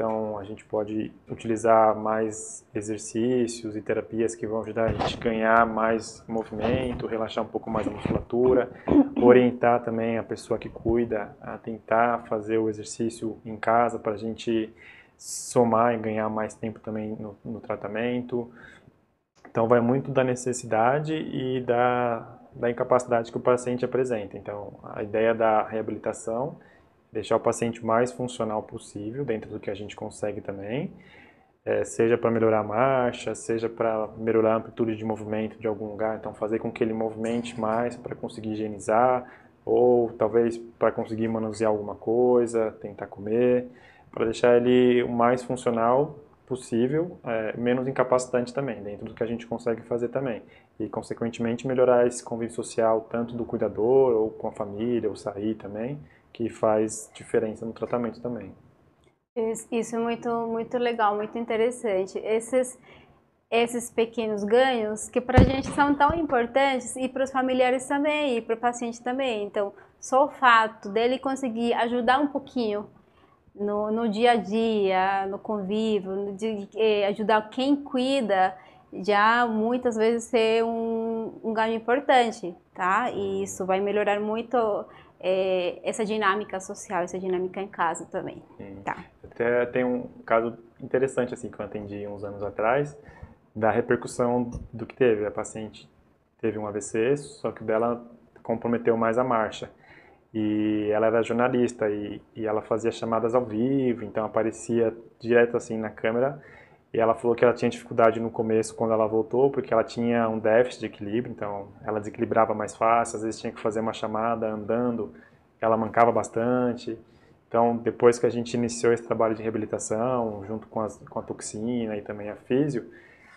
Então, a gente pode utilizar mais exercícios e terapias que vão ajudar a gente a ganhar mais movimento, relaxar um pouco mais a musculatura, (coughs) orientar também a pessoa que cuida a tentar fazer o exercício em casa para a gente somar e ganhar mais tempo também no, no tratamento. Então, vai muito da necessidade e da, da incapacidade que o paciente apresenta. Então, a ideia da reabilitação deixar o paciente mais funcional possível, dentro do que a gente consegue também, é, seja para melhorar a marcha, seja para melhorar a amplitude de movimento de algum lugar, então fazer com que ele movimente mais para conseguir higienizar, ou talvez para conseguir manusear alguma coisa, tentar comer, para deixar ele o mais funcional possível, é, menos incapacitante também, dentro do que a gente consegue fazer também. E, consequentemente, melhorar esse convívio social, tanto do cuidador, ou com a família, ou sair também, que faz diferença no tratamento também. Isso é muito, muito legal, muito interessante. Esses, esses pequenos ganhos que para a gente são tão importantes e para os familiares também e para o paciente também. Então, só o fato dele conseguir ajudar um pouquinho no, no dia a dia, no convívio, no de, eh, ajudar quem cuida, já muitas vezes ser um, um ganho importante, tá? E isso vai melhorar muito é, essa dinâmica social, essa dinâmica em casa também. Tá. Até tem um caso interessante assim que eu atendi uns anos atrás da repercussão do que teve. A paciente teve um AVC, só que dela comprometeu mais a marcha. E ela era jornalista e, e ela fazia chamadas ao vivo, então aparecia direto assim na câmera. E ela falou que ela tinha dificuldade no começo quando ela voltou, porque ela tinha um déficit de equilíbrio, então ela desequilibrava mais fácil, às vezes tinha que fazer uma chamada andando, ela mancava bastante. Então, depois que a gente iniciou esse trabalho de reabilitação, junto com, as, com a toxina e também a físio,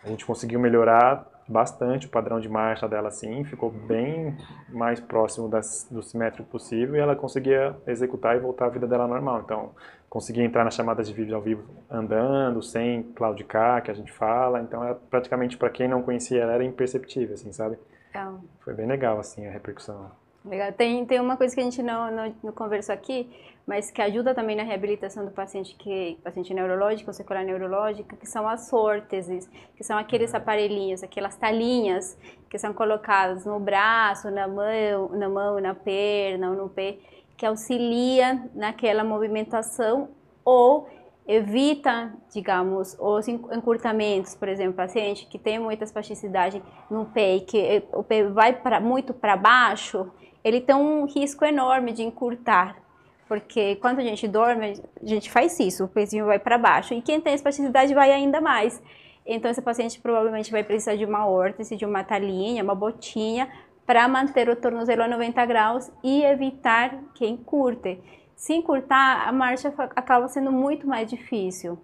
a gente conseguiu melhorar bastante o padrão de marcha dela, assim, ficou bem mais próximo das, do simétrico possível e ela conseguia executar e voltar à vida dela normal. Então, conseguia entrar nas chamadas de vídeo ao vivo andando, sem claudicar, que a gente fala. Então, é praticamente para quem não conhecia ela era imperceptível, assim, sabe? Então, Foi bem legal, assim, a repercussão. Legal. Tem, tem uma coisa que a gente não, não, não, conversou aqui, mas que ajuda também na reabilitação do paciente que paciente neurológico, sequela neurológica, que são as órteses, que são aqueles uhum. aparelhinhos, aquelas talinhas que são colocadas no braço, na mão, na mão, na perna ou no pé, que auxilia naquela movimentação ou evita, digamos, os encurtamentos, por exemplo, paciente que tem muita espasticidade no pé e que o pé vai pra, muito para baixo, ele tem um risco enorme de encurtar, porque quando a gente dorme, a gente faz isso, o pezinho vai para baixo, e quem tem espasticidade vai ainda mais. Então, esse paciente provavelmente vai precisar de uma órtese, de uma talinha, uma botinha, para manter o tornozelo a 90 graus e evitar que encurte. Se encurtar, a marcha acaba sendo muito mais difícil,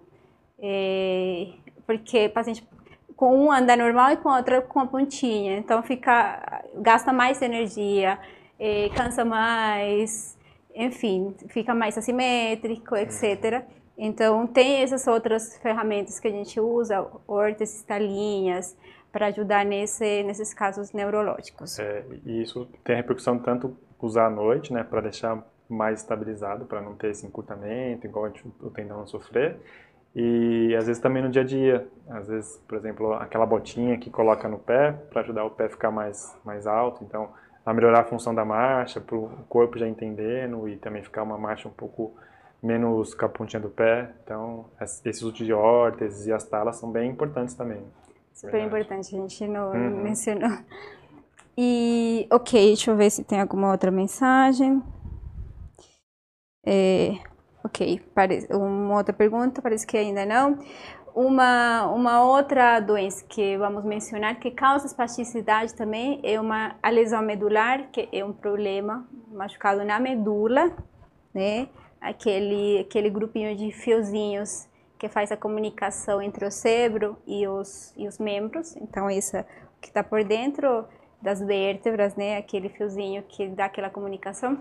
é, porque o paciente com um anda normal e com outra com a pontinha, então fica gasta mais energia, é, cansa mais, enfim, fica mais assimétrico, etc. Então tem essas outras ferramentas que a gente usa, órteses, talinhas, para ajudar nesse, nesses casos neurológicos. É, e isso tem repercussão tanto usar à noite, né, para deixar mais estabilizado, para não ter esse encurtamento, igual a gente, o tendão sofrer, e às vezes também no dia a dia, às vezes, por exemplo, aquela botinha que coloca no pé para ajudar o pé a ficar mais mais alto, então a melhorar a função da marcha, para o corpo já entendendo e também ficar uma marcha um pouco menos com a pontinha do pé. Então, esses usos de órteses e as talas são bem importantes também. Super Verdade. importante, a gente não uhum. (laughs) mencionou. E, ok, deixa eu ver se tem alguma outra mensagem. É, ok, uma outra pergunta, parece que ainda não. Uma, uma outra doença que vamos mencionar que causa espasticidade também é uma a lesão medular, que é um problema machucado na medula, né? Aquele, aquele grupinho de fiozinhos que faz a comunicação entre o cérebro e os, e os membros. Então, isso é que está por dentro das vértebras, né? Aquele fiozinho que dá aquela comunicação.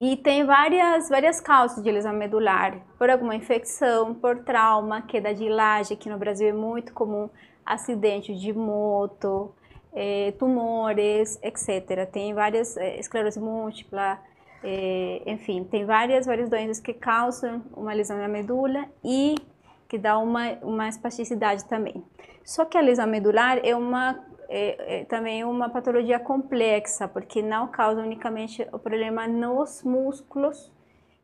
E tem várias, várias causas de lesão medular, por alguma infecção, por trauma, queda de laje, que no Brasil é muito comum, acidente de moto, é, tumores, etc. Tem várias, é, esclerose múltipla, é, enfim, tem várias, várias doenças que causam uma lesão na medula e que dá uma, uma espasticidade também. Só que a lesão medular é uma é, é também uma patologia complexa, porque não causa unicamente o problema nos músculos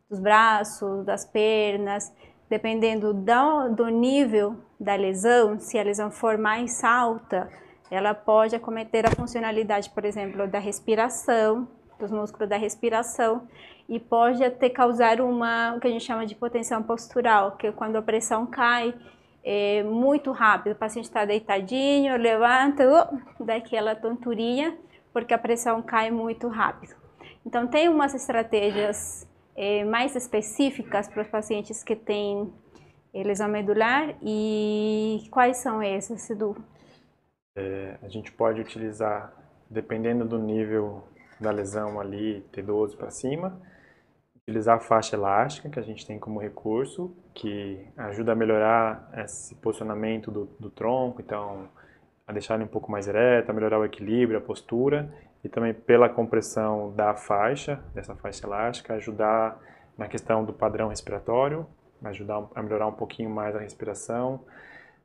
dos braços, das pernas, dependendo do, do nível da lesão, se a lesão for mais alta, ela pode acometer a funcionalidade, por exemplo, da respiração, dos músculos da respiração, e pode até causar uma, o que a gente chama de hipotensão postural, que é quando a pressão cai é, muito rápido, o paciente está deitadinho, levanta, uh, dá aquela tonturinha, porque a pressão cai muito rápido. Então, tem umas estratégias é, mais específicas para os pacientes que têm é, lesão medular e quais são essas, Sidu? É, a gente pode utilizar, dependendo do nível da lesão ali, T12 para cima, utilizar a faixa elástica, que a gente tem como recurso, que ajuda a melhorar esse posicionamento do, do tronco, então a deixar ele um pouco mais ereto, a melhorar o equilíbrio, a postura, e também pela compressão da faixa, dessa faixa elástica, ajudar na questão do padrão respiratório, ajudar a melhorar um pouquinho mais a respiração.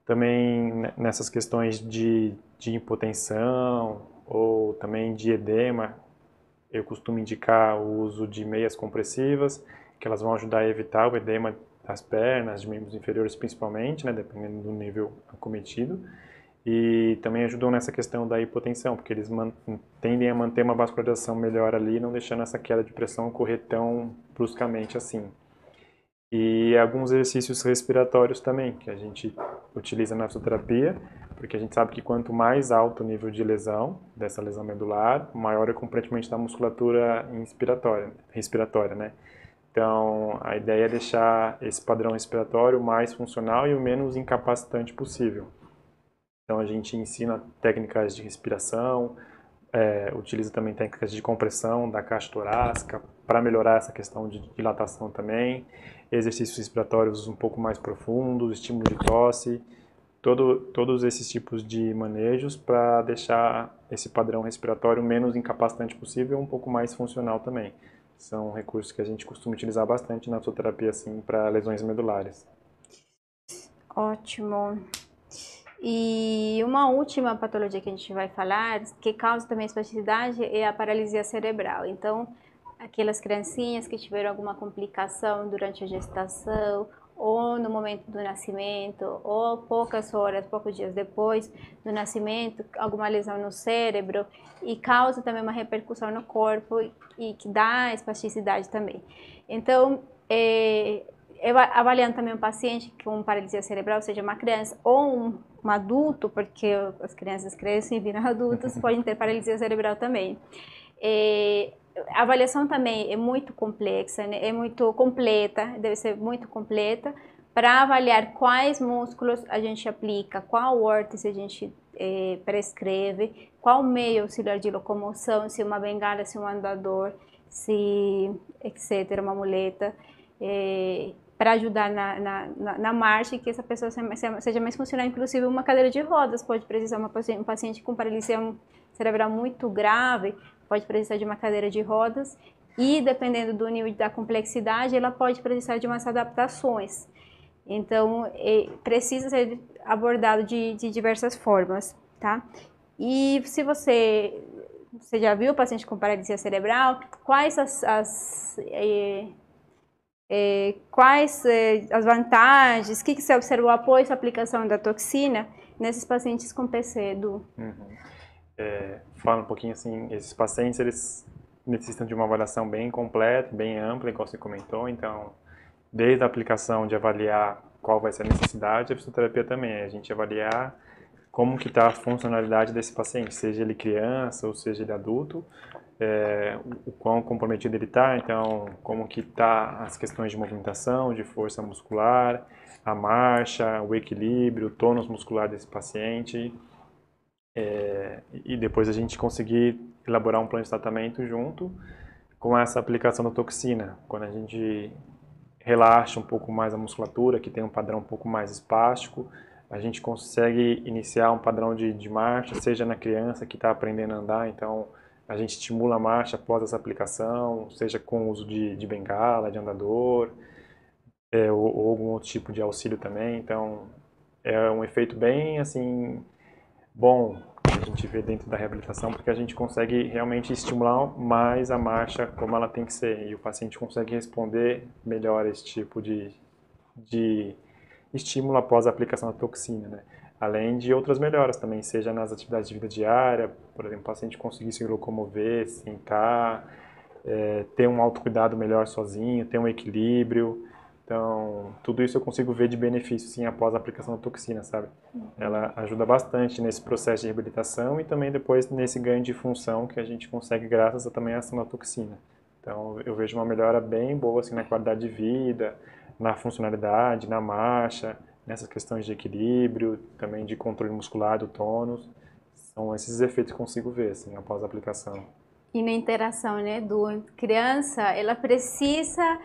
Também nessas questões de, de hipotensão ou também de edema, eu costumo indicar o uso de meias compressivas, que elas vão ajudar a evitar o edema das pernas, de membros inferiores principalmente, né, dependendo do nível acometido. E também ajudam nessa questão da hipotensão, porque eles tendem a manter uma vascularização melhor ali, não deixando essa queda de pressão ocorrer tão bruscamente assim. E alguns exercícios respiratórios também, que a gente utiliza na fisioterapia, porque a gente sabe que quanto mais alto o nível de lesão, dessa lesão medular, maior é o comprometimento da musculatura inspiratória, respiratória, né? Então, a ideia é deixar esse padrão respiratório mais funcional e o menos incapacitante possível. Então, a gente ensina técnicas de respiração, é, utiliza também técnicas de compressão da caixa torácica para melhorar essa questão de dilatação também, exercícios respiratórios um pouco mais profundos, estímulo de tosse, todo, todos esses tipos de manejos para deixar esse padrão respiratório menos incapacitante possível um pouco mais funcional também. São recursos que a gente costuma utilizar bastante na fisioterapia assim, para lesões medulares. Ótimo. E uma última patologia que a gente vai falar, que causa também espasticidade, é a paralisia cerebral. Então, aquelas criancinhas que tiveram alguma complicação durante a gestação ou no momento do nascimento, ou poucas horas, poucos dias depois do nascimento, alguma lesão no cérebro e causa também uma repercussão no corpo e que dá espasticidade também. Então, é, avaliando também um paciente com paralisia cerebral, seja uma criança ou um, um adulto, porque as crianças crescem e viram adultos, (laughs) podem ter paralisia cerebral também. É, a avaliação também é muito complexa, né? é muito completa, deve ser muito completa, para avaliar quais músculos a gente aplica, qual órtese a gente é, prescreve, qual meio auxiliar de locomoção, se uma bengala, se um andador, se etc., uma muleta, é, para ajudar na, na, na, na, marcha e que essa pessoa seja mais funcional, inclusive uma cadeira de rodas pode precisar, uma, um paciente com paralisia cerebral muito grave, pode precisar de uma cadeira de rodas e, dependendo do nível da complexidade, ela pode precisar de umas adaptações. Então, precisa ser abordado de, de diversas formas, tá? E se você, você já viu o paciente com paralisia cerebral, quais as, as é, é, quais é, as vantagens, o que, que você observou após a aplicação da toxina nesses pacientes com PC, Edu? Uhum é, fala um pouquinho assim, esses pacientes eles necessitam de uma avaliação bem completa, bem ampla, igual você comentou, então desde a aplicação de avaliar qual vai ser a necessidade, a fisioterapia também. É a gente avaliar como que está a funcionalidade desse paciente, seja ele criança ou seja ele adulto, é, o quão comprometido ele está, então como que está as questões de movimentação, de força muscular, a marcha, o equilíbrio, o tônus muscular desse paciente, é, e depois a gente conseguir elaborar um plano de tratamento junto com essa aplicação da toxina. Quando a gente relaxa um pouco mais a musculatura, que tem um padrão um pouco mais espástico, a gente consegue iniciar um padrão de, de marcha, seja na criança que está aprendendo a andar, então a gente estimula a marcha após essa aplicação, seja com o uso de, de bengala, de andador, é, ou, ou, algum outro tipo de auxílio também. Então, é um efeito bem, assim, bom a gente vê dentro da reabilitação, porque a gente consegue realmente estimular mais a marcha como ela tem que ser, e o paciente consegue responder melhor esse tipo de, de estímulo após a aplicação da toxina, né? Além de outras melhoras também, seja nas atividades de vida diária, por exemplo, o paciente conseguir se locomover, sentar, é, ter um autocuidado melhor sozinho, ter um equilíbrio. Então, tudo isso eu consigo ver de benefício, sim, após a aplicação da toxina, sabe? Uhum. Ela ajuda bastante nesse processo de reabilitação e também depois nesse ganho de função que a gente consegue graças a também a ação da toxina. Então, eu vejo uma melhora bem boa, assim, na qualidade de vida, na funcionalidade, na marcha, nessas questões de equilíbrio, também de controle muscular do tônus. São esses efeitos que consigo ver, assim, após a aplicação. E na interação, né, do criança, ela precisa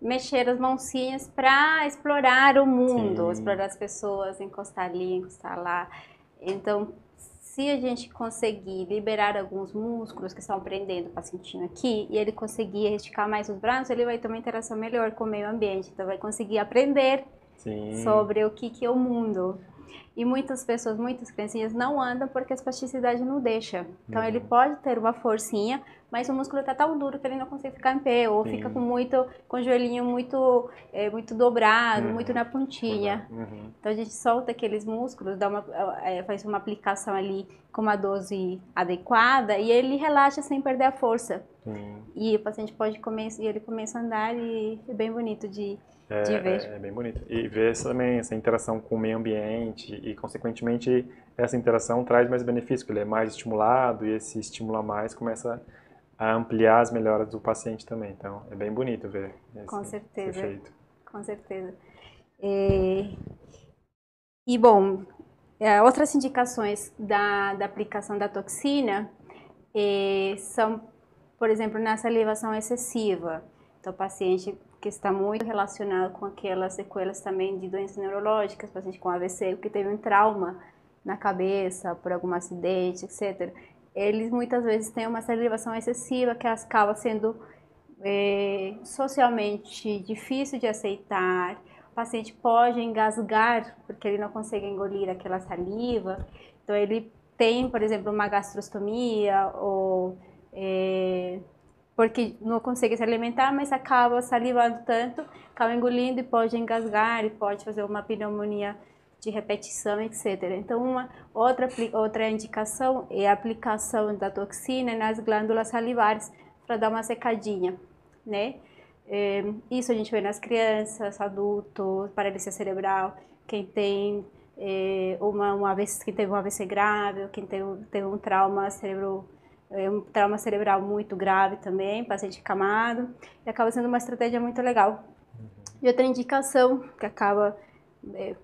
mexer as mãozinhas para explorar o mundo, Sim. explorar as pessoas, encostar ali, encostar lá. Então, se a gente conseguir liberar alguns músculos que estão prendendo o pacientinho aqui e ele conseguir esticar mais os braços, ele vai ter uma interação melhor com o meio ambiente, então vai conseguir aprender Sim. sobre o que, que é o mundo. E muitas pessoas, muitas criancinhas não andam porque a espasticidade não deixa. Então uhum. ele pode ter uma forcinha, mas o músculo está tão duro que ele não consegue ficar em pé ou Sim. fica com muito, com o joelhinho muito, é, muito dobrado, uhum. muito na pontinha. Uhum. Então a gente solta aqueles músculos, dá uma, é, faz uma aplicação ali com uma dose adequada e ele relaxa sem perder a força. E o paciente pode começar, e ele começa a andar e é bem bonito de é, de ver. É, é, bem bonito. E ver também essa interação com o meio ambiente e, consequentemente, essa interação traz mais benefícios, porque ele é mais estimulado e esse estimula mais começa a ampliar as melhoras do paciente também. Então, é bem bonito ver esse, com certeza, efeito. Com certeza. E, e bom, é, outras indicações da, da aplicação da toxina é, são, por exemplo, na salivação excessiva. Então, o paciente que está muito relacionado com aquelas sequelas também de doenças neurológicas, paciente com AVC, que teve um trauma na cabeça por algum acidente, etc. Eles muitas vezes têm uma salivação excessiva que acaba sendo é, socialmente difícil de aceitar. O paciente pode engasgar porque ele não consegue engolir aquela saliva. Então ele tem, por exemplo, uma gastrostomia ou é, porque não consegue se alimentar, mas acaba salivando tanto, acaba engolindo e pode engasgar e pode fazer uma pneumonia de repetição, etc. Então, uma outra outra indicação é a aplicação da toxina nas glândulas salivares para dar uma secadinha, né? É, isso a gente vê nas crianças, adultos, paralisia cerebral, quem tem é, uma, uma AVC, teve um AVC grave, quem teve, teve um trauma cerebral um trauma cerebral muito grave também, paciente camado, e acaba sendo uma estratégia muito legal. E outra indicação que acaba, é,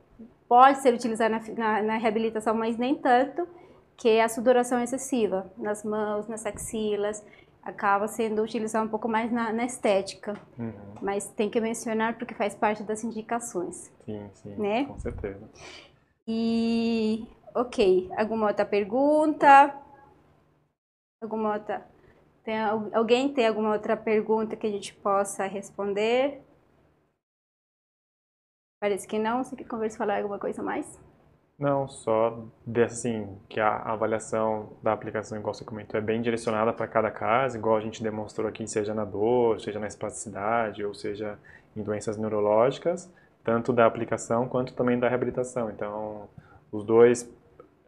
pode ser utilizada na, na, na, reabilitação, mas nem tanto, que é a sudoração excessiva nas mãos, nas axilas, acaba sendo utilizada um pouco mais na, na estética, uhum. mas tem que mencionar porque faz parte das indicações. Sim, sim, né? com certeza. E, ok, alguma outra pergunta? Alguma outra? Tem, alguém tem alguma outra pergunta que a gente possa responder? Parece que não. Você quer conversar, falar alguma coisa mais? Não, só assim, que a avaliação da aplicação, igual você comentou, é bem direcionada para cada caso, igual a gente demonstrou aqui, seja na dor, seja na espasticidade, ou seja em doenças neurológicas, tanto da aplicação quanto também da reabilitação. Então, os dois,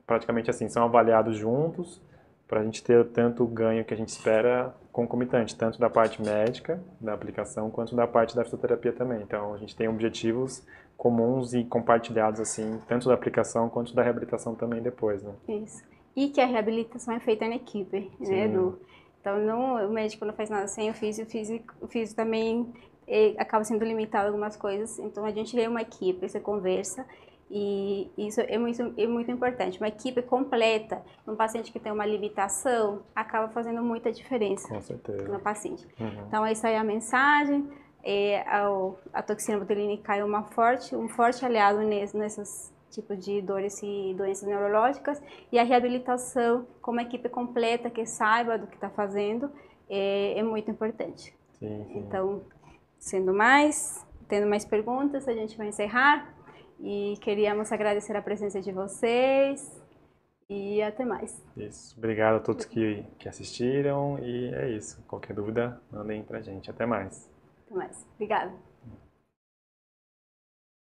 praticamente assim, são avaliados juntos para a gente ter tanto o ganho que a gente espera concomitante, tanto da parte médica, da aplicação, quanto da parte da fisioterapia também. Então, a gente tem objetivos comuns e compartilhados, assim, tanto da aplicação quanto da reabilitação também depois, né? Isso. E que a reabilitação é feita na equipe, né, Sim. né, Edu? Então, não, o médico não faz nada sem o físico, o físico, o físico também é, acaba sendo limitado algumas coisas. Então, a gente vê uma equipe, você conversa e isso é muito, é muito importante. Uma equipe completa, um paciente que tem uma limitação, acaba fazendo muita diferença no paciente. Uhum. Então, essa é a mensagem. É, a, a toxina botulínica é uma forte, um forte aliado nessas, tipos de dores e doenças neurológicas, e a reabilitação como equipe completa que saiba do que está fazendo é, é, muito importante. Sim, sim. Então, sendo mais, tendo mais perguntas, a gente vai encerrar e queríamos agradecer a presença de vocês e até mais. Isso. Obrigado a todos que, que assistiram e é isso. Qualquer dúvida, mandem pra gente. Até mais. Até mais. Obrigada.